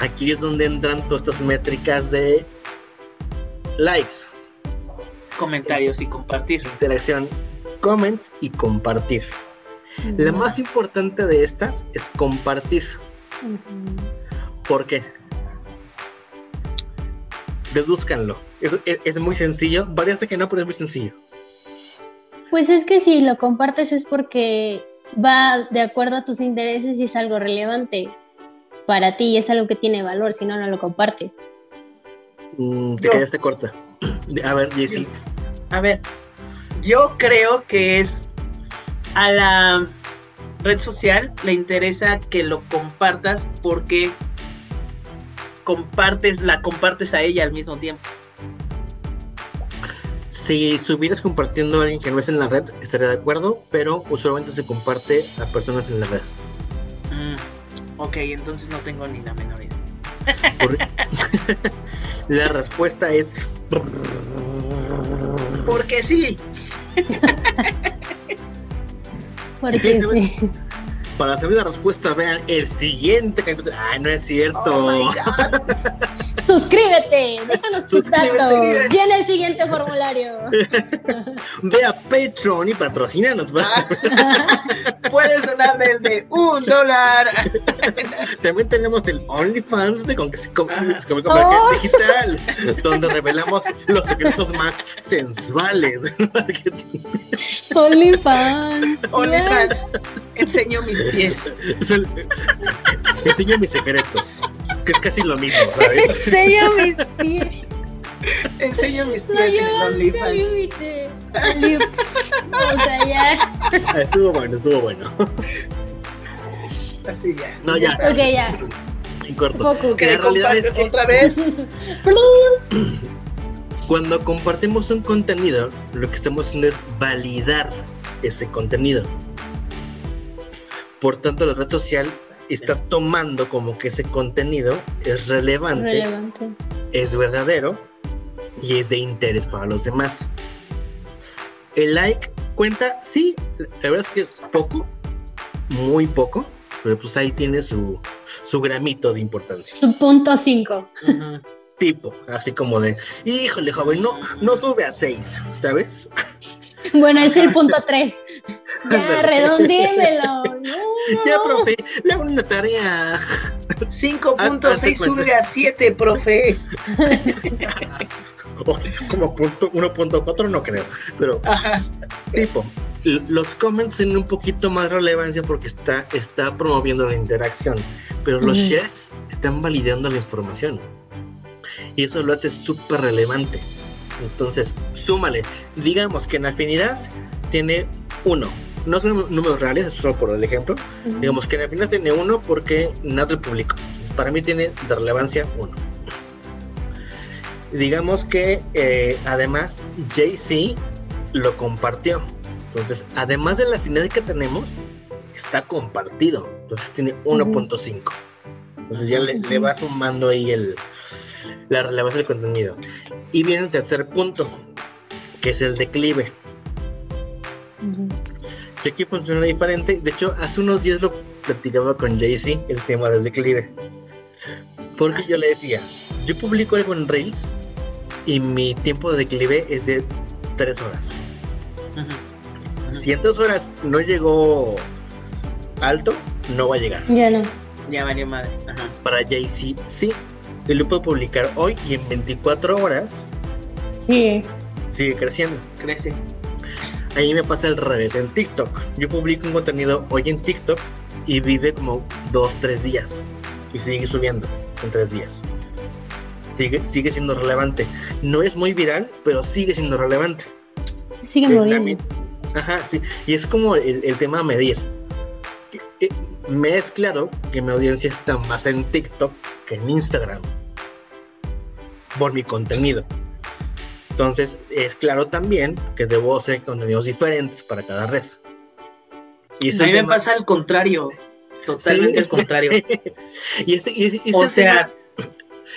Speaker 1: Aquí es donde entran todas estas métricas de likes,
Speaker 3: comentarios y compartir.
Speaker 1: Interacción, comments y compartir. La más importante de estas es compartir. ¿Por qué? Dedúzcanlo. Es, muy sencillo. Parece que no, pero es muy sencillo.
Speaker 2: Pues es que si lo compartes es porque va de acuerdo a tus intereses y es algo relevante para ti y es algo que tiene valor, si no, no lo compartes.
Speaker 1: Mm, te quedaste corta. <clears throat> A ver, Jessy.
Speaker 3: A ver, yo creo que es a la red social le interesa que lo compartas porque compartes, la compartes a ella al mismo tiempo.
Speaker 1: Si estuvieras compartiendo a alguien que no es en la red, estaría de acuerdo, pero usualmente se comparte a personas en la red.
Speaker 3: Mm, ok, entonces no tengo ni la menor idea. <laughs> <laughs>
Speaker 1: la respuesta es.
Speaker 3: Porque sí.
Speaker 2: Porque sí.
Speaker 1: Para saber la respuesta, vean el siguiente capítulo. Ay, no es cierto. Oh <laughs>
Speaker 2: Suscríbete, déjanos tus datos. Llena el siguiente formulario. <laughs>
Speaker 1: Ve a Patreon y patrocínanos. <laughs>
Speaker 3: Puedes donar desde un dólar.
Speaker 1: También tenemos el OnlyFans de con, oh. Digital, donde revelamos los secretos más sensuales
Speaker 3: OnlyFans. OnlyFans. Enseño mis pies.
Speaker 1: Enseño mis secretos, que es casi lo mismo, ¿sabes?
Speaker 2: Enseño mis pies.
Speaker 3: Enseño mis pies no, en
Speaker 2: OnlyFans. O sea, ya.
Speaker 1: Estuvo bueno, estuvo bueno.
Speaker 3: Así ya.
Speaker 1: No, ya.
Speaker 2: Ok, ya.
Speaker 1: En corto.
Speaker 3: Focus. Que la realidad es que... otra vez. <laughs>
Speaker 1: Cuando compartimos un contenido, lo que estamos haciendo es validar ese contenido. Por tanto, la red social está tomando como que ese contenido es relevante, es verdadero y es de interés para los demás. El like cuenta, sí, la verdad es que es poco, muy poco, pero pues ahí tiene su, su gramito de importancia.
Speaker 2: Su punto 5.
Speaker 1: Tipo, así como de, híjole, joven, no, no sube a 6, ¿sabes? <laughs>
Speaker 2: Bueno, es el punto 3. <laughs> Ya, redondímelo. <laughs>
Speaker 1: Ya, profe, le hago una tarea.
Speaker 3: 5.6 sube a 7, profe. <laughs>
Speaker 1: Como punto 1.4 no creo, pero tipo, los comments tienen un poquito más relevancia porque está, está promoviendo la interacción, pero los shares están validando la información. Y eso lo hace súper relevante. Entonces, súmale. Digamos que en afinidad tiene uno. No son números reales, eso solo por el ejemplo. Digamos que en afinidad tiene uno porque nada lo publicó. Para mí tiene de relevancia uno. Digamos que eh, además Jay-Z lo compartió. Entonces, además de la afinidad que tenemos, está compartido. Entonces tiene 1.5. Entonces ya le, le, va sumando ahí el, la relevancia del contenido. Y viene el tercer punto, que es el declive. Que aquí funciona diferente. De hecho, hace unos días lo platicaba con Jay-Z el tema del declive. Porque yo le decía, yo publico algo en Reels y mi tiempo de declive es de tres horas. Si en tres horas no llegó alto, no va a llegar.
Speaker 2: Ya no.
Speaker 3: Ya valió madre. Ajá.
Speaker 1: Para Jay-Z, sí. Y lo puedo publicar hoy y en 24 horas
Speaker 2: Sí.
Speaker 1: sigue creciendo.
Speaker 3: Crece.
Speaker 1: Ahí me pasa al revés en TikTok. Yo publico un contenido hoy en TikTok y vive como 2, 3 días. Y sigue subiendo en 3 días. Sigue, sigue siendo relevante. No es muy viral, pero sigue siendo relevante.
Speaker 2: Se sigue
Speaker 1: mi- Ajá, sí. Y es como el, el tema a medir. Eh, Me es claro que mi audiencia está más en TikTok que en Instagram. Por mi contenido. Entonces, es claro también que debo hacer contenidos diferentes para cada red. Y
Speaker 3: A mí me pasa al contrario. Totalmente
Speaker 1: Sí,
Speaker 3: al <laughs> contrario.
Speaker 1: sí. Y ese, y ese-
Speaker 3: O
Speaker 1: ese
Speaker 3: sea,
Speaker 1: tema-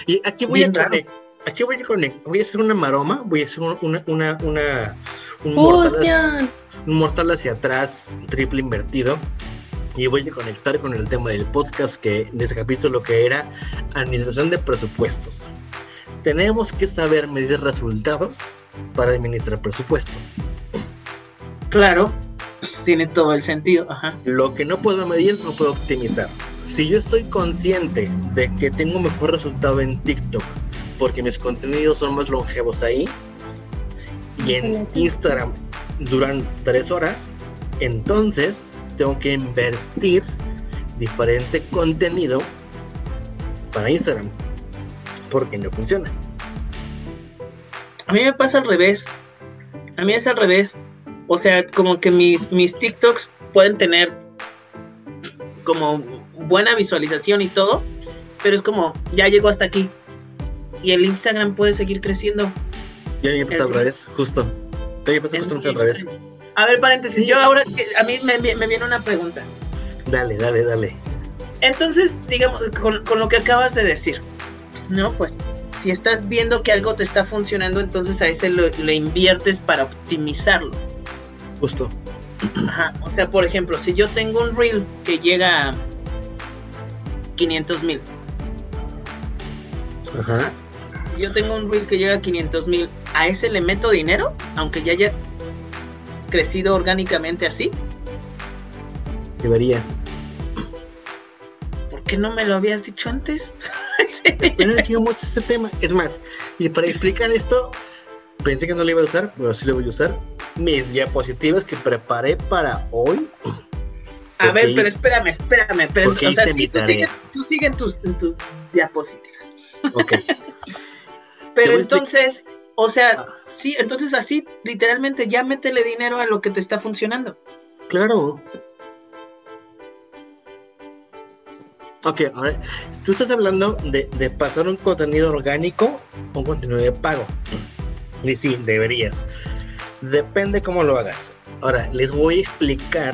Speaker 1: y aquí voy a
Speaker 3: raro.
Speaker 1: aquí voy a conect- voy a hacer una maroma, voy a hacer un- una, una, una un mortal, un mortal hacia atrás, triple invertido. Y voy a conectar con el tema del podcast que de ese capítulo que era administración de presupuestos. Tenemos que saber medir resultados para administrar presupuestos.
Speaker 3: claro. Tiene todo el sentido. Ajá.
Speaker 1: Lo que no puedo medir no puedo optimizar. Si yo estoy consciente de que tengo mejor resultado en TikTok porque mis contenidos son más longevos ahí y en. Instagram duran tres horas, entonces tengo que invertir diferente contenido para Instagram porque no funciona.
Speaker 3: A mí me pasa al revés. A mí es al revés. O sea, como que mis, mis TikToks pueden tener como buena visualización y todo, pero es como, ya llegó hasta aquí. Y el Instagram puede seguir creciendo.
Speaker 1: Ya me pasa al revés, justo. Ya me pasa al revés.
Speaker 3: A ver, paréntesis, yo ahora, a mí me, me viene una pregunta.
Speaker 1: Dale, dale, dale.
Speaker 3: Entonces, digamos, con, con lo que acabas de decir, ¿no? Pues, si estás viendo que algo te está funcionando, entonces a ese lo, lo inviertes para optimizarlo.
Speaker 1: Justo.
Speaker 3: Ajá, o sea, por ejemplo, si yo tengo un reel que llega a 500 mil,
Speaker 1: Ajá.
Speaker 3: si yo tengo un reel que llega a 500 mil, ¿a ese le meto dinero? Aunque ya haya crecido orgánicamente así,
Speaker 1: Deberías.
Speaker 3: ¿por qué no me lo habías dicho antes? <laughs> <laughs>
Speaker 1: Pero no mucho este tema. Es más, y para explicar esto, pensé que no lo iba a usar, pero sí lo voy a usar. Mis diapositivas que preparé para hoy.
Speaker 3: A ver, pero espérame, espérame,
Speaker 1: porque
Speaker 3: O sea, sí, tú,
Speaker 1: tarea.
Speaker 3: sigue, tú sigue en tus, en tus diapositivas.
Speaker 1: Ok. <laughs>
Speaker 3: Pero entonces, o sea,
Speaker 1: Ah.
Speaker 3: sí, entonces así, literalmente, ya métele dinero a lo que te está funcionando.
Speaker 1: claro. Ok, ahora, tú estás hablando de, pasar un contenido orgánico a un contenido de pago. Y sí, deberías. Depende cómo lo hagas. Ahora, les voy a explicar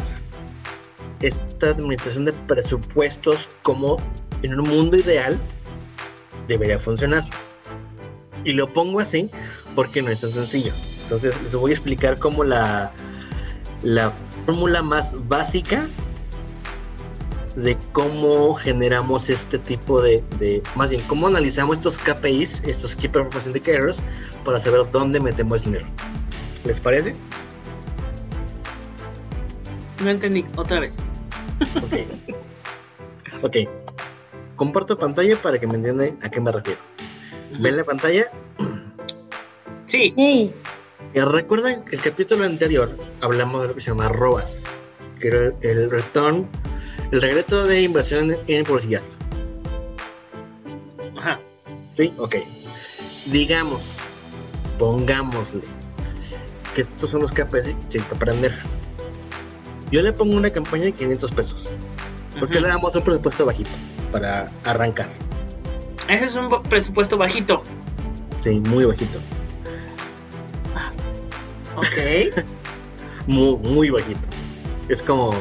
Speaker 1: esta administración de presupuestos como en un mundo ideal debería funcionar. Y lo pongo así porque no es tan sencillo. Entonces les voy a explicar como la, la fórmula más básica de cómo generamos este tipo de, de- más bien, cómo analizamos estos KPIs, estos Key Performance Indicators, para saber dónde metemos dinero. ¿Les parece?
Speaker 3: No entendí, otra vez.
Speaker 1: Ok. ok. Comparto pantalla para que me entiendan a qué me refiero. ¿Ven la pantalla?
Speaker 3: Sí,
Speaker 2: Ey,
Speaker 1: Y recuerdan que el capítulo anterior hablamos de lo que se llama ROAS, que era el return, el regreso de inversión en publicidad.
Speaker 3: ajá.
Speaker 1: ¿Sí? Ok. Digamos, pongámosle que estos son los que hay que aprender. Yo le pongo una campaña de 500 pesos. ¿Por qué
Speaker 3: Ujú.
Speaker 1: le damos un presupuesto bajito? Para arrancar.
Speaker 3: Ese es un presupuesto bajito.
Speaker 1: Sí, muy bajito.
Speaker 3: Ok. <laughs>
Speaker 1: Muy, muy bajito. Es como.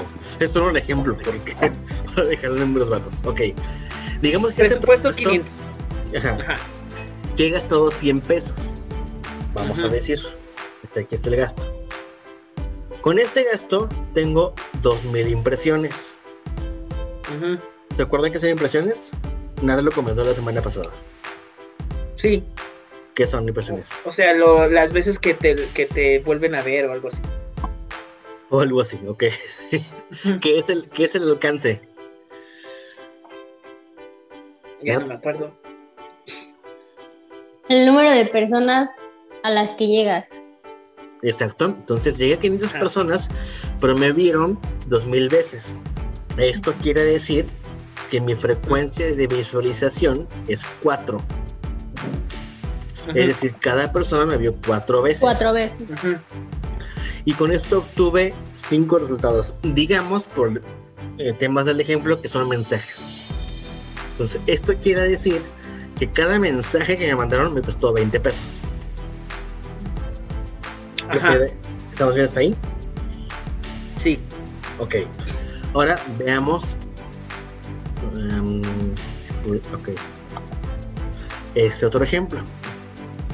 Speaker 1: Es solo un ejemplo, porque <laughs> para dejar números bajos. Ok. Digamos que ese
Speaker 3: presupuesto 500.
Speaker 1: Ajá.
Speaker 3: Ajá.
Speaker 1: que he gastado 100 pesos. Vamos a decir, este, aquí está el gasto. Con este gasto tengo 2000 impresiones. ¿Te acuerdan que son impresiones? Nada lo comentó la semana pasada.
Speaker 3: Sí.
Speaker 1: ¿Qué son impresiones?
Speaker 3: O sea, lo, las veces que te, que te vuelven a ver o algo así. <laughs>
Speaker 1: O algo así, ok. <laughs> ¿Qué, es el, ¿Qué es el alcance?
Speaker 3: Ya no me acuerdo.
Speaker 2: El número de personas a las que llegas.
Speaker 1: Exacto. Entonces llegué a 500 personas, pero me vieron 2000 veces. Esto quiere decir que mi frecuencia de visualización es 4. Es decir, cada persona me vio cuatro veces.
Speaker 2: Cuatro veces.
Speaker 1: Y con esto obtuve cinco resultados. Digamos, por eh, temas del ejemplo, que son mensajes. Entonces, esto quiere decir que cada mensaje que me mandaron me costó 20 pesos. ¿Estamos bien hasta ahí?
Speaker 3: Sí.
Speaker 1: Ok. Ahora veamos. Um, ok. Este otro ejemplo.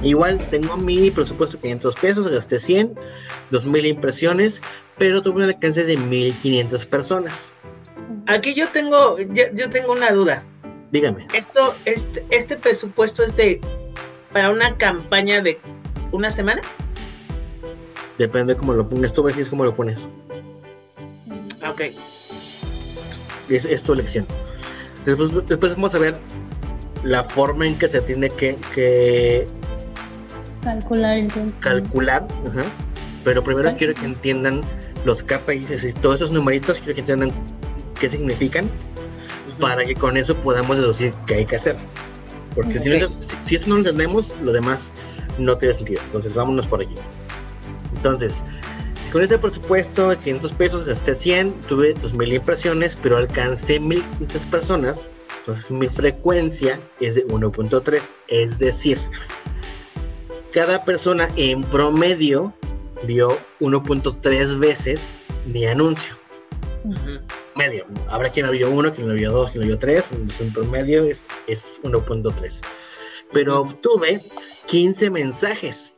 Speaker 1: Igual tengo mi presupuesto 500 pesos, gasté 100, 2000 impresiones, pero tuve un alcance de 1500 personas.
Speaker 3: Aquí yo tengo, yo, tengo una duda.
Speaker 1: Dígame.
Speaker 3: Esto, este, este presupuesto es de para una campaña de una semana.
Speaker 1: Depende de cómo lo pongas. Tú ves si es como lo pones.
Speaker 3: Ah, ok.
Speaker 1: Es, tu elección. Después, después vamos a ver la forma en que se tiene que, que
Speaker 2: calcular el
Speaker 1: Calcular, ajá. Pero primero quiero que entiendan los KPIs, y todos esos numeritos, quiero que entiendan qué significan para que con eso podamos deducir qué hay que hacer. Porque si, si, eso no lo entendemos, lo demás no tiene sentido. Entonces vámonos por aquí. Entonces, si con este presupuesto de 500 pesos gasté 100, tuve 2000 impresiones, pero alcancé 1500 personas, entonces mi frecuencia es de 1.3. Es decir, cada persona en promedio vio 1.3 veces mi anuncio. Medio. Habrá quien lo vio uno, quien lo vio dos, quien lo vio tres. En promedio es, es 1.3. Pero obtuve 15 mensajes.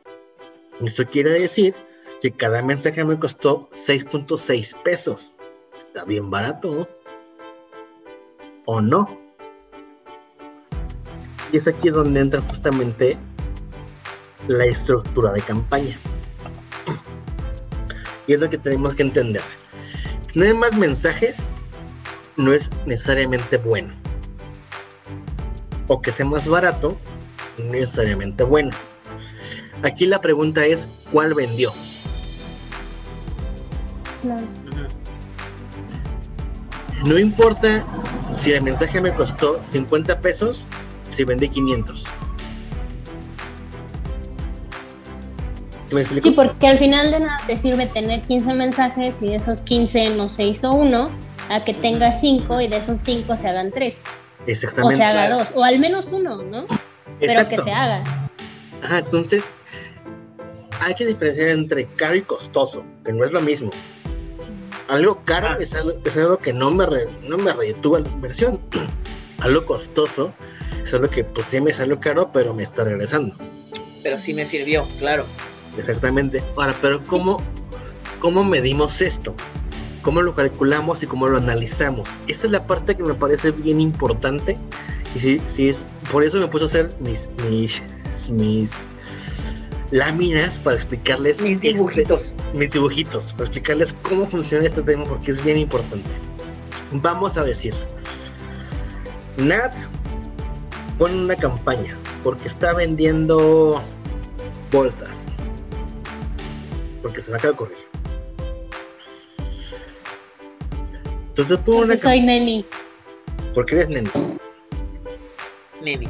Speaker 1: Esto quiere decir que cada mensaje me costó 6.6 pesos. Está bien barato. ¿O no? Y es aquí donde entra justamente la estructura de campaña. Y es lo que tenemos que entender. Tener más mensajes no es necesariamente bueno. O que sea más barato, no necesariamente bueno. Aquí la pregunta es, ¿cuál vendió? No importa si el mensaje me costó 50 pesos, si vendí 500.
Speaker 2: Sí, porque al final de nada te sirve tener 15 mensajes y de esos 15 no se hizo uno, a que tengas 5 y de esos 5 se hagan 3.
Speaker 1: Exactamente.
Speaker 2: O se haga 2, o al menos uno, ¿no? Pero que se haga.
Speaker 1: Ajá, entonces hay que diferenciar entre caro y costoso, que no es lo mismo. Algo caro ah. es, algo, que no me, no me retuvo la inversión. <clears throat> algo costoso es algo que pues sí me salió caro, pero me está regresando.
Speaker 3: Pero sí me sirvió, claro.
Speaker 1: Exactamente. Ahora, pero ¿cómo, cómo medimos esto? ¿Cómo lo calculamos y cómo lo analizamos? Esta es la parte que me parece bien importante. Y si, si es, por eso me puse a hacer mis, mis, mis láminas para explicarles.
Speaker 3: Mis este, dibujitos.
Speaker 1: mis dibujitos, para explicarles cómo funciona este tema porque es bien importante. Vamos a decir, Nat pone una campaña porque está vendiendo bolsas porque se me acaba de ocurrir. Entonces pongo una.
Speaker 2: Soy neni.
Speaker 1: Porque eres neni.
Speaker 3: Neni.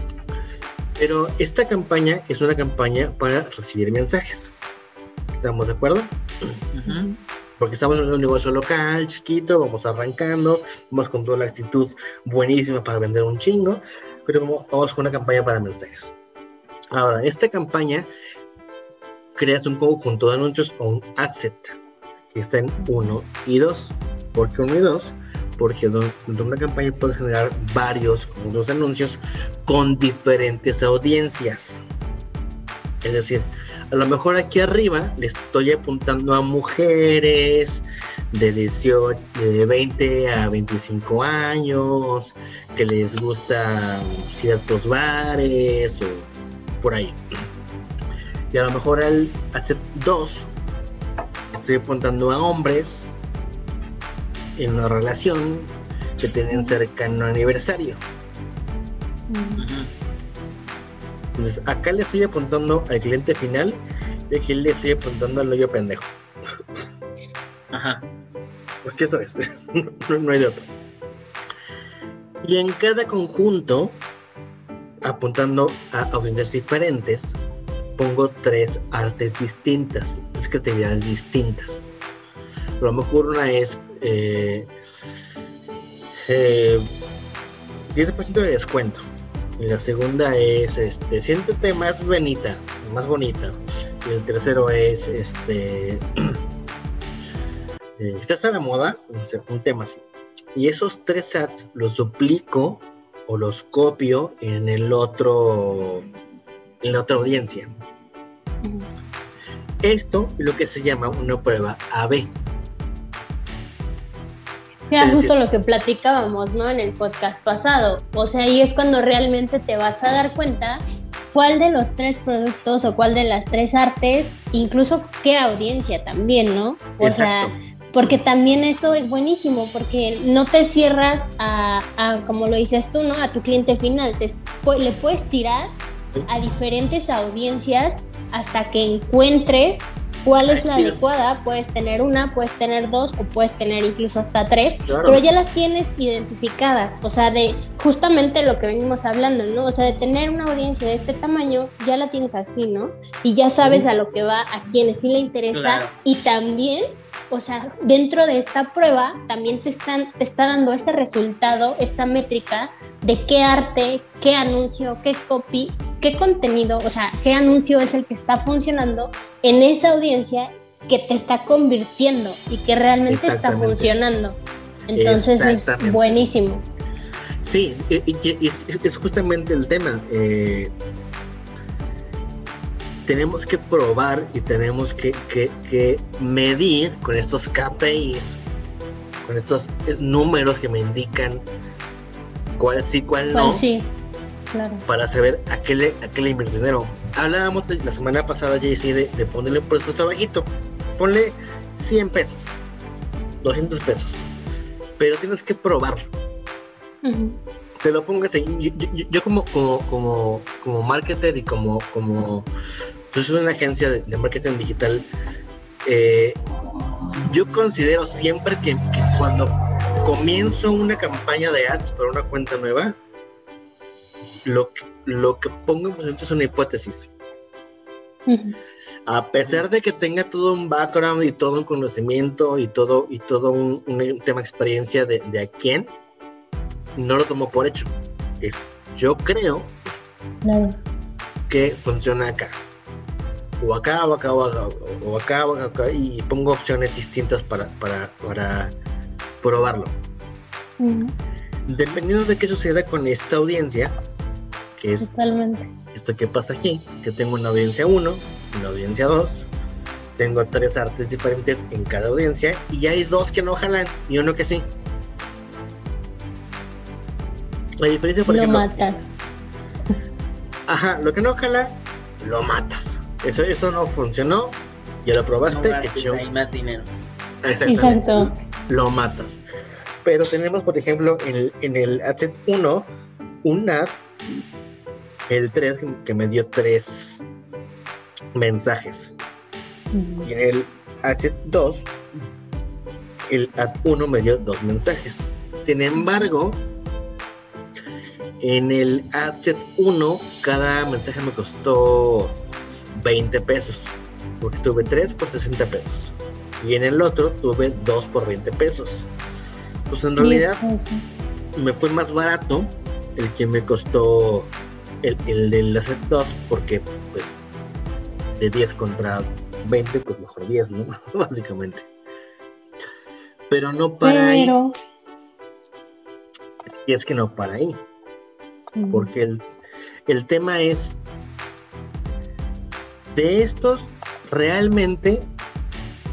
Speaker 1: Pero esta campaña es una campaña para recibir mensajes. ¿Estamos de acuerdo? Porque estamos en un negocio local, chiquito, vamos arrancando, vamos con toda la actitud buenísima para vender un chingo, pero vamos con una campaña para mensajes. Ahora, esta campaña creas un conjunto de anuncios o un asset que está en 1 y 2. ¿Por qué 1 y 2? porque de una campaña puedes generar varios, como dos anuncios, con diferentes audiencias. Es decir, a lo mejor aquí arriba le estoy apuntando a mujeres de 18, de 20 a 25 años, que les gustan ciertos bares o por ahí. Y a lo mejor al hacer dos estoy apuntando a hombres en una relación que tienen cercano aniversario. Entonces, acá le estoy apuntando al cliente final y aquí le estoy apuntando al hoyo pendejo. Ajá. Porque eso es, <laughs> no, hay de otro. Y en cada conjunto, apuntando a audiencias diferentes, pongo tres artes distintas, tres categorías distintas. A lo mejor una es eh, 10% eh, de descuento. Y la segunda es, este, siéntete más bonita, más bonita. Y el tercero es, este, <clears throat> eh, estás a la moda, un tema así. Y esos tres ads los duplico o los copio en el otro, en la otra audiencia. Esto es lo que se llama una prueba AB.
Speaker 2: Era justo lo que platicábamos, ¿no? En el podcast pasado. O sea, ahí es cuando realmente te vas a dar cuenta cuál de los tres productos o cuál de las tres artes, incluso qué audiencia también, ¿no? O sea, porque también eso es buenísimo, porque no te cierras a, como lo dices tú, ¿no? A tu cliente final, te, le puedes tirar a diferentes audiencias hasta que encuentres cuál es la adecuada. Puedes tener una, puedes tener dos o puedes tener incluso hasta tres, pero ya las tienes identificadas. O sea, de justamente lo que venimos hablando, ¿no? O sea, de tener una audiencia de este tamaño, ya la tienes así, ¿no? Y ya sabes a lo que va, a quienes sí le interesa y también o sea, dentro de esta prueba también te, están, te está dando ese resultado, esta métrica de qué arte, qué anuncio, qué copy, qué contenido, o sea, qué anuncio es el que está funcionando en esa audiencia que te está convirtiendo y que realmente está funcionando. Entonces es buenísimo.
Speaker 1: Sí, es, justamente el tema. Eh, tenemos que probar y tenemos que, medir con estos KPIs, con estos números que me indican cuál sí, cuál no. sí, claro. Para saber a qué le, a qué le dinero. Hablábamos la semana pasada, JC, de, de ponerle un presupuesto bajito. Ponle 100 pesos, 200 pesos. Pero tienes que probarlo. Te lo pongo así. Yo, como, como, como, como marketer y como, como yo soy una agencia de, marketing digital. Eh, yo considero siempre que, cuando comienzo una campaña de ads para una cuenta nueva, lo que, lo que pongo en función es una hipótesis. A pesar de que tenga todo un background y todo un conocimiento y todo, y todo un, tema de experiencia de, de, a quién, no lo tomo por hecho. yo creo que funciona acá o acá, o acá, o acá, o acá, o acá, y pongo opciones distintas para, para, para probarlo. Dependiendo de qué suceda con esta audiencia, que es esto que pasa aquí, que tengo una audiencia 1, una audiencia 2, tengo tres artes diferentes en cada audiencia y hay dos que no jalan y uno que sí. La diferencia, por lo matas. <laughs> Ajá, lo que no jala, lo matas. Eso, eso no funcionó, ya lo probaste,
Speaker 3: no hay más dinero.
Speaker 2: Exacto.
Speaker 1: Lo matas. Pero tenemos, por ejemplo, en el, en el ad 1, un ad, el 3, que me dio tres mensajes. Y en el ad 2, el ad 1 me dio dos mensajes. Sin embargo, en el ad 1, cada mensaje me costó 20 pesos, porque tuve 3 por 60 pesos. Y en el otro tuve 2 por 20 pesos. Pues en realidad me fue más barato el que me costó el, el del Asset 2, porque pues de 10 contra 20, pues mejor 10, ¿no? <laughs> Básicamente. Pero no para ahí. Y es que no para ahí. Porque el, el tema es, de estos, realmente,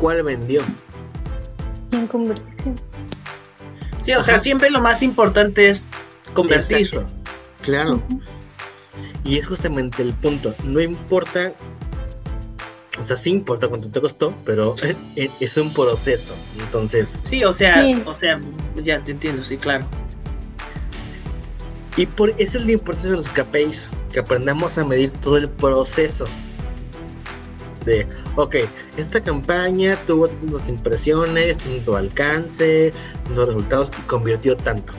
Speaker 1: ¿cuál vendió?
Speaker 2: En conversión.
Speaker 3: Sí, o sea, siempre lo más importante es convertir.
Speaker 1: Exacto. Claro. Y es justamente el punto. No importa, o sea, sí importa cuánto te costó, pero <laughs> es un proceso. Entonces.
Speaker 3: Sí, o sea, o sea, ya te entiendo, sí, claro.
Speaker 1: Y por eso es lo importante de los KPIs, que aprendamos a medir todo el proceso. De, ok, esta campaña tuvo tantas impresiones, tanto alcance, tantos resultados y convirtió tanto.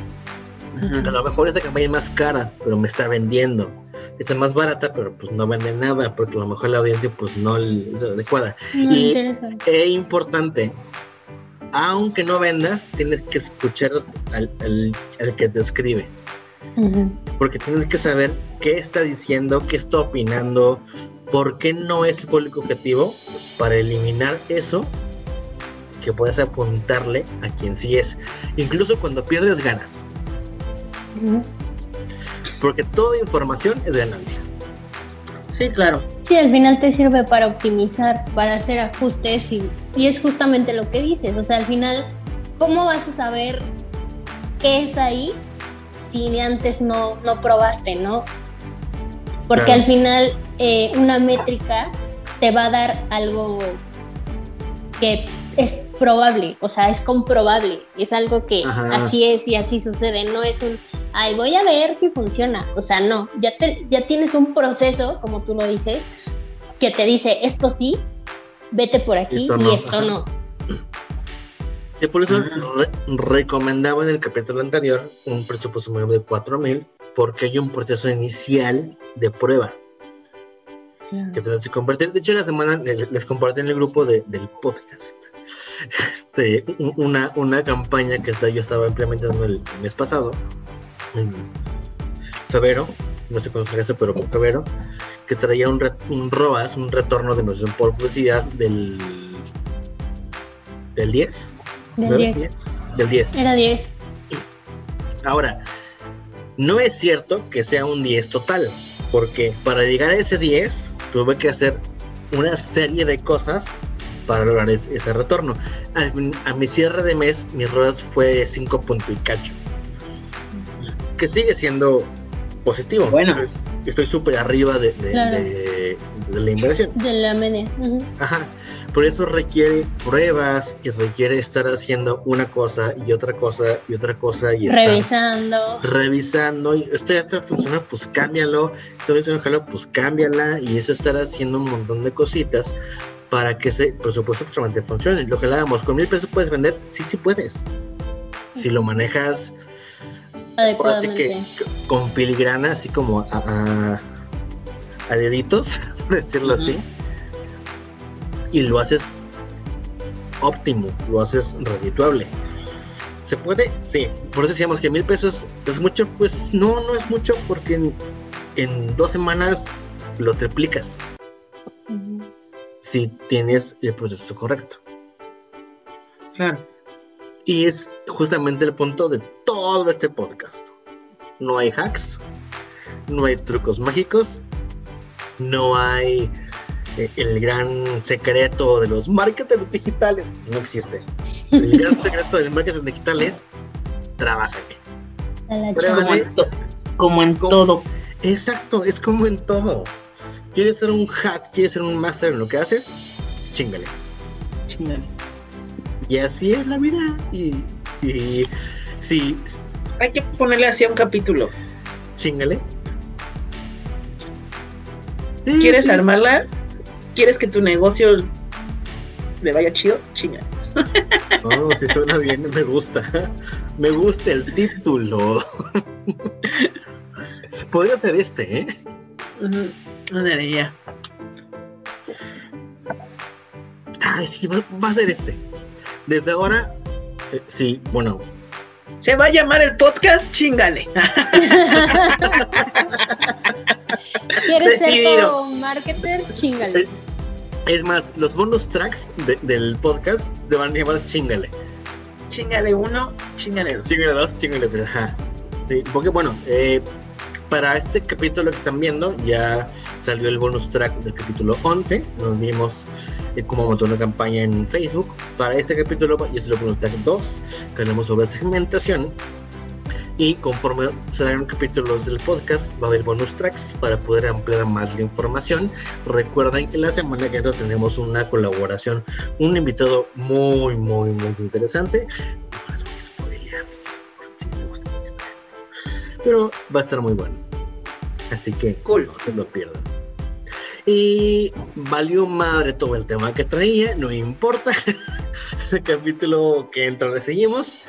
Speaker 1: A lo mejor esta campaña es más cara, pero me está vendiendo. Esta es más barata, pero pues no vende nada, porque a lo mejor la audiencia pues no es adecuada. y es importante, aunque no vendas, tienes que escuchar al, al que te escribe. Porque tienes que saber qué está diciendo, qué está opinando, por qué no es el público objetivo, para eliminar eso que puedes apuntarle a quien sí es. Incluso cuando pierdes ganas. Porque toda información es ganancia.
Speaker 3: Sí, claro.
Speaker 2: Sí, al final te sirve para optimizar, para hacer ajustes y, y es justamente lo que dices. O sea, al final, ¿cómo vas a saber qué es ahí si antes no, no probaste, ¿no? Porque al final eh, una métrica te va a dar algo que es probable, o sea, es comprobable, es algo que así es y así sucede, no es un, ay, voy a ver si funciona, o sea, no, ya, te, ya tienes un proceso, como tú lo dices, que te dice, esto sí, vete por aquí y esto no.
Speaker 1: Por eso recomendaba en el capítulo anterior un presupuesto mínimo de 4000 porque hay un proceso inicial de prueba. Que compartir. De hecho, la semana les compartí en el grupo del podcast este, una, una campaña que yo estaba implementando el, mes pasado, en febrero, no sé cuándo fue pero en febrero, que traía un, un ROAS, un retorno de inversión por publicidad del, del 10
Speaker 2: del 10.
Speaker 1: Del 10.
Speaker 2: Era 10.
Speaker 1: Ahora, no es cierto que sea un 10 total, porque para llegar a ese 10 tuve que hacer una serie de cosas para lograr ese retorno. A, mi cierre de mes, mis ruedas fue 5 puntos y cacho. Que sigue siendo positivo.
Speaker 3: Bueno.
Speaker 1: Estoy súper arriba de, de, la inversión.
Speaker 2: De la media.
Speaker 1: Ajá. Por eso requiere pruebas y requiere estar haciendo una cosa y otra cosa y otra cosa y
Speaker 2: revisando.
Speaker 1: Revisando. Y esto ya funciona, pues cámbialo. Esto funciona, pues cámbiala. Y eso estar haciendo un montón de cositas para que ese presupuesto realmente funcione. Lo que hablábamos, con mil pesos puedes vender, sí, sí puedes. Si lo manejas
Speaker 2: adecuadamente.
Speaker 1: con filigrana, así como a, a, deditos, <laughs> por decirlo así y lo haces óptimo, lo haces redituable. ¿Se puede? Sí. Por eso decíamos que mil pesos es mucho. Pues no, no es mucho porque en, dos semanas lo triplicas. Si tienes el proceso correcto.
Speaker 3: Claro.
Speaker 1: Y es justamente el punto de todo este podcast. No hay hacks, no hay trucos mágicos, no hay el gran secreto de los marketers digitales no existe. El <laughs> gran secreto del marketing digital es trabaja
Speaker 3: Como en, todo.
Speaker 1: Exacto, es como en todo. ¿Quieres ser un hack? ¿Quieres ser un máster en lo que haces? Chingale.
Speaker 3: Chingale.
Speaker 1: Y así es la vida. Y, y sí.
Speaker 3: Hay que ponerle así a un capítulo.
Speaker 1: Chingale.
Speaker 3: ¿Quieres armarla? ¿Quieres que tu negocio le vaya chido? Chinga.
Speaker 1: No, si suena bien, me gusta. Me gusta el título. Podría ser este, ¿eh?
Speaker 3: No ya.
Speaker 1: Ay, sí, va, a ser este. Desde ahora, eh, sí, bueno.
Speaker 3: Se va a llamar el podcast Chingale. <laughs>
Speaker 2: ¿Quieres ser todo marketer? Chingale.
Speaker 1: Es más, los bonus tracks del podcast se van a llamar chingale.
Speaker 3: Chingale uno, chingale dos.
Speaker 1: Chingale dos, chingale tres. Sí, porque bueno, eh, para este capítulo que están viendo ya salió el bonus track del capítulo 11, nos vimos eh, cómo montó una campaña en Facebook. Para este capítulo ya es el bonus track 2, que hablamos sobre segmentación. Y conforme salgan capítulos del podcast, va a haber bonus tracks para poder ampliar más la información. Recuerden que la semana que viene tenemos una colaboración, un invitado muy, muy, muy interesante. Pero va a estar muy bueno. Así que
Speaker 3: Cool.
Speaker 1: no se lo pierdan. Y valió madre todo el tema que traía, no importa. <laughs> el capítulo que entra seguimos.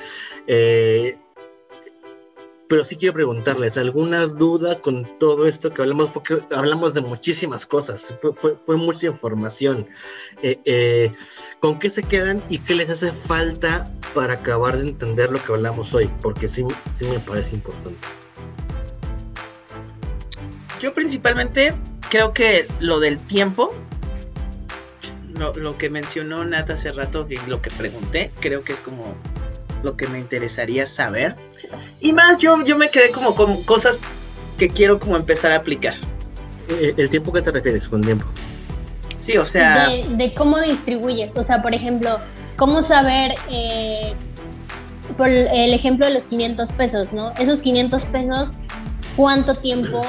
Speaker 1: Eh, pero sí quiero preguntarles, ¿alguna duda con todo esto que hablamos? Porque hablamos de muchísimas cosas, fue, fue, mucha información. Eh, eh, ¿Con qué se quedan y qué les hace falta para acabar de entender lo que hablamos hoy? Porque sí, sí me parece importante.
Speaker 3: Yo principalmente creo que lo del tiempo, lo, lo que mencionó Nat hace rato y lo que pregunté, creo que es como lo que me interesaría saber. Y más, yo, yo me quedé como con cosas que quiero como empezar a aplicar.
Speaker 1: Eh, ¿El tiempo que te refieres con tiempo?
Speaker 3: Sí, o sea,
Speaker 2: de, de cómo distribuyes. O sea, por ejemplo, cómo saber, eh, por el ejemplo de los 500 pesos, ¿no? Esos 500 pesos, ¿cuánto tiempo?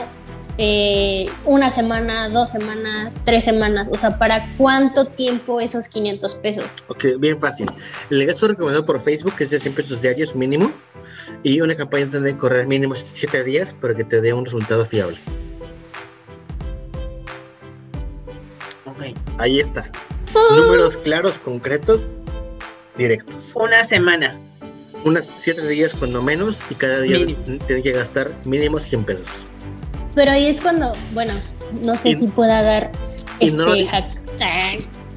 Speaker 2: Eh, una semana, dos semanas, tres semanas. O sea, ¿para cuánto tiempo esos 500 pesos?
Speaker 1: Ok, bien fácil. El gasto recomendado por Facebook es de siempre tus diarios mínimo y una campaña tiene que correr mínimo 7 días para que te dé un resultado fiable.
Speaker 3: ok,
Speaker 1: Ahí está. Números claros, concretos, directos.
Speaker 3: una semana.
Speaker 1: Unas 7 días cuando menos y cada día
Speaker 3: Mínimo.
Speaker 1: tienes que gastar mínimo 100 pesos.
Speaker 2: Pero ahí es cuando, bueno, no sé
Speaker 1: Y-
Speaker 2: si pueda dar
Speaker 1: y
Speaker 2: este
Speaker 1: no lo
Speaker 2: hack.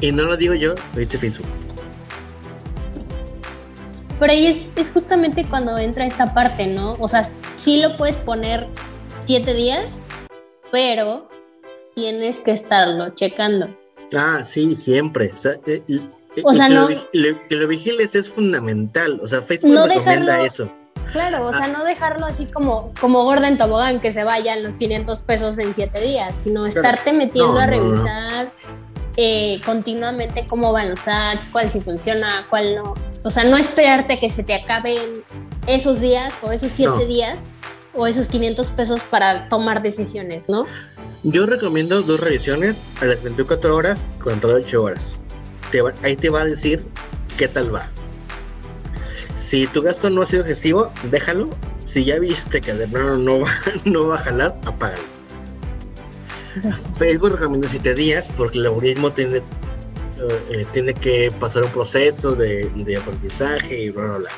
Speaker 1: Y no lo digo yo, lo dice Facebook.
Speaker 2: Pero ahí es, es justamente cuando entra esta parte, ¿no? O sea, sí lo puedes poner siete días, pero tienes que estarlo checando.
Speaker 1: Ah, sí, siempre. O sea, eh, eh,
Speaker 2: O sea,
Speaker 1: que,
Speaker 2: no-
Speaker 1: lo, que lo vigiles es fundamental. O sea, Facebook
Speaker 2: No
Speaker 1: recomienda
Speaker 2: dejarlo-
Speaker 1: eso.
Speaker 2: Claro, o sea, no dejarlo así como, como gorda en tobogán, que se vayan los 500 pesos en siete días, sino estarte metiendo
Speaker 1: No,
Speaker 2: a
Speaker 1: no, no.
Speaker 2: revisar eh, continuamente cómo van los ads, cuál sí funciona, cuál no. O sea, no esperarte que se te acaben esos días o esos siete
Speaker 1: No.
Speaker 2: días o esos 500 pesos para tomar decisiones, ¿no?
Speaker 1: Yo recomiendo dos revisiones a las 24 horas, 48 horas. Te va- ahí te va a decir qué tal va. Si tu gasto no ha sido gestivo, déjalo. Si ya viste que de plano no va, <laughs> no va a jalar, apágalo. Facebook recomienda 7 días porque el algoritmo tiene, eh, tiene que pasar un proceso de, de aprendizaje y bla, bla, bla.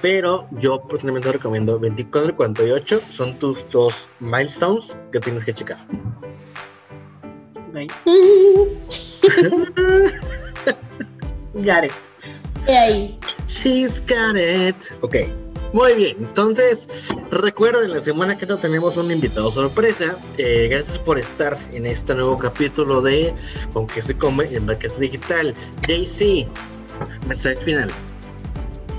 Speaker 1: Pero yo personalmente recomiendo 24 y 48 son tus dos milestones que tienes que checar. <laughs> <laughs>
Speaker 3: Got it.
Speaker 2: Y ahí.
Speaker 1: She's got it. Ok, muy bien. Entonces, recuerden, la semana que no tenemos un invitado sorpresa. Eh, gracias por estar en este nuevo capítulo de Con qué se come el marketing digital. JC, mensaje final.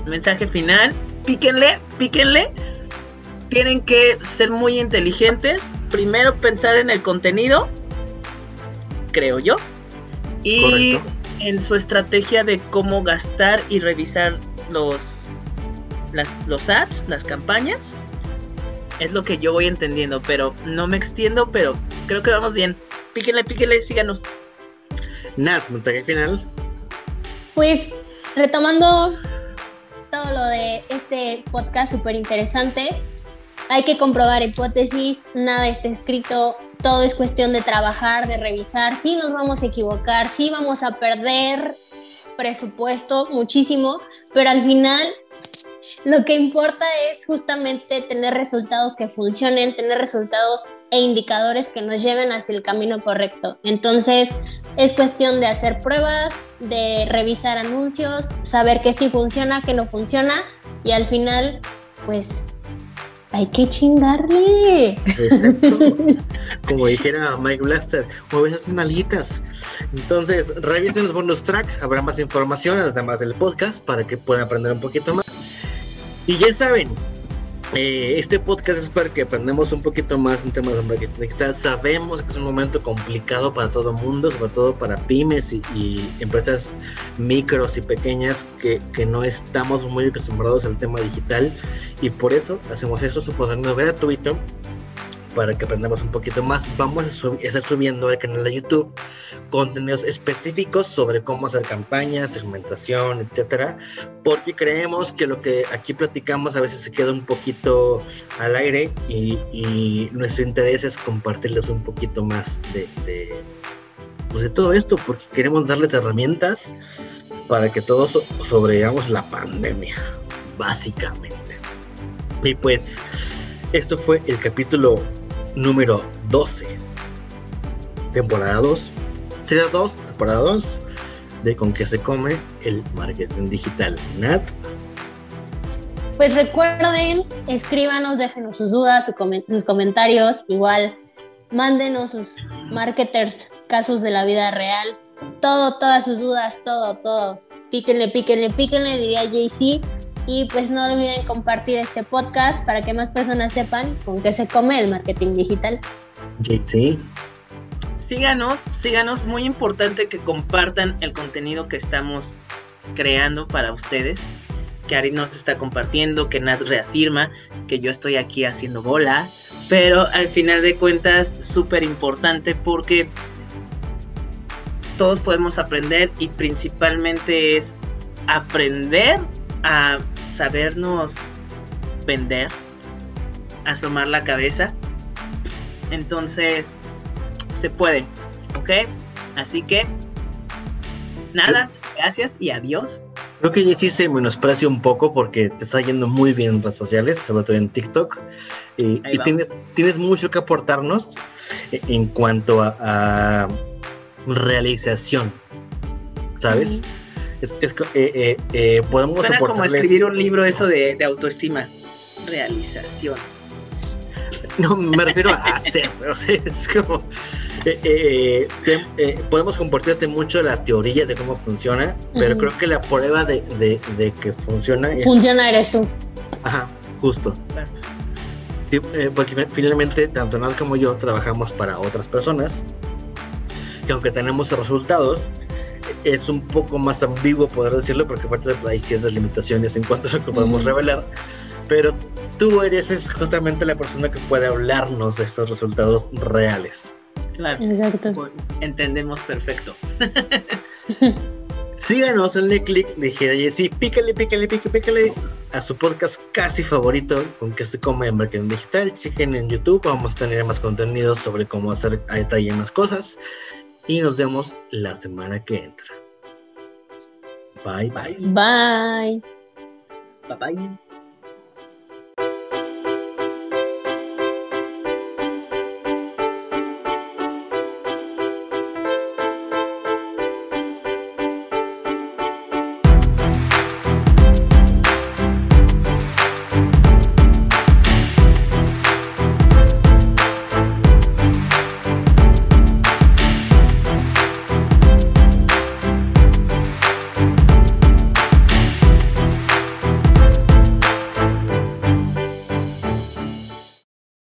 Speaker 3: Mensaje final, píquenle, píquenle. Tienen que ser muy inteligentes. Primero pensar en el contenido, creo yo. Y
Speaker 1: Correcto.
Speaker 3: En su estrategia de cómo gastar y revisar los, las, los ads, las campañas. Es lo que yo voy entendiendo, pero no me extiendo, pero creo que vamos bien. Píquenle, píquenle, síganos.
Speaker 1: Nat, mensaje final.
Speaker 2: Pues retomando todo lo de este podcast súper interesante, hay que comprobar hipótesis, nada está escrito, todo es cuestión de trabajar, de revisar, sí nos vamos a equivocar, sí vamos a perder presupuesto muchísimo, pero al final lo que importa es justamente tener resultados que funcionen, tener resultados e indicadores que nos lleven hacia el camino correcto. Entonces, es cuestión de hacer pruebas, de revisar anuncios, saber que sí funciona, que no funciona y al final, pues, hay que chingarle.
Speaker 1: Exacto. <laughs> Como dijera Mike Blaster, mueve esas nalguitas. Entonces, revisen los bonus track, habrá más información además del podcast para que puedan aprender un poquito más. Y ya saben, Eh, este podcast es para que aprendamos un poquito más en temas de marketing digital. Sabemos que es un momento complicado para todo el mundo, sobre todo para pymes y, empresas micros y pequeñas que, no estamos muy acostumbrados al tema digital y por eso hacemos eso, su gratuito para que aprendamos un poquito más. Vamos a, estar subiendo al canal de YouTube contenidos específicos sobre cómo hacer campañas, segmentación, etcétera, porque creemos que lo que aquí platicamos a veces se queda un poquito al aire y, nuestro interés es compartirles un poquito más de, de, pues de todo esto, porque queremos darles herramientas para que todos sobrevivamos la pandemia, básicamente. Y pues esto fue el capítulo número 12. Temporada 2. Sería 2, temporada 2 de con qué se come el marketing digital. Nat.
Speaker 2: Pues recuerden, escríbanos, déjenos sus dudas, sus comentarios, igual mándenos sus marketers, casos de la vida real, todo, todas sus dudas, todo, todo. Píquenle, píquenle, píquenle, diría JC. Y pues no olviden compartir este podcast para que más personas sepan con qué se come el marketing digital.
Speaker 1: JC.
Speaker 3: Síganos, síganos. Muy importante que compartan el contenido que estamos creando para ustedes. Que Ari nos está compartiendo, que Nat reafirma que yo estoy aquí haciendo bola. Pero al final de cuentas, súper importante porque todos podemos aprender y principalmente es aprender a sabernos vender, asomar la cabeza. Entonces, se puede, ¿ok? Así que, nada, gracias y adiós.
Speaker 1: Creo que sí se menosprecia un poco porque te está yendo muy bien en redes sociales, sobre todo en TikTok. Y, tienes, tienes mucho que aportarnos en cuanto a, realización, ¿sabes? Es, es eh, eh, eh, podemos
Speaker 3: Suena como escribir un libro eso de, autoestima. Realización. <laughs>
Speaker 1: No, me refiero a hacer. o sea, es como. podemos compartirte mucho la teoría de cómo funciona, pero creo que la prueba de, de, que funciona.
Speaker 2: Funciona eres tú.
Speaker 1: Ajá, justo. porque finalmente, tanto Nat como yo trabajamos para otras personas, que aunque tenemos resultados, es un poco más ambiguo poder decirlo porque aparte hay ciertas limitaciones en cuanto a lo que podemos revelar, pero tú eres justamente la persona que puede hablarnos de estos resultados reales.
Speaker 3: Claro, Exacto. entendemos perfecto. <laughs>
Speaker 1: Síganos, denle click, dije, sí, pícale, pícale, pícale, pícale a su podcast casi favorito con que se come en marketing digital. Chequen en YouTube, vamos a tener más contenido sobre cómo hacer a detalle más cosas y nos vemos la semana que entra. Bye, bye.
Speaker 2: Bye.
Speaker 3: Bye, bye.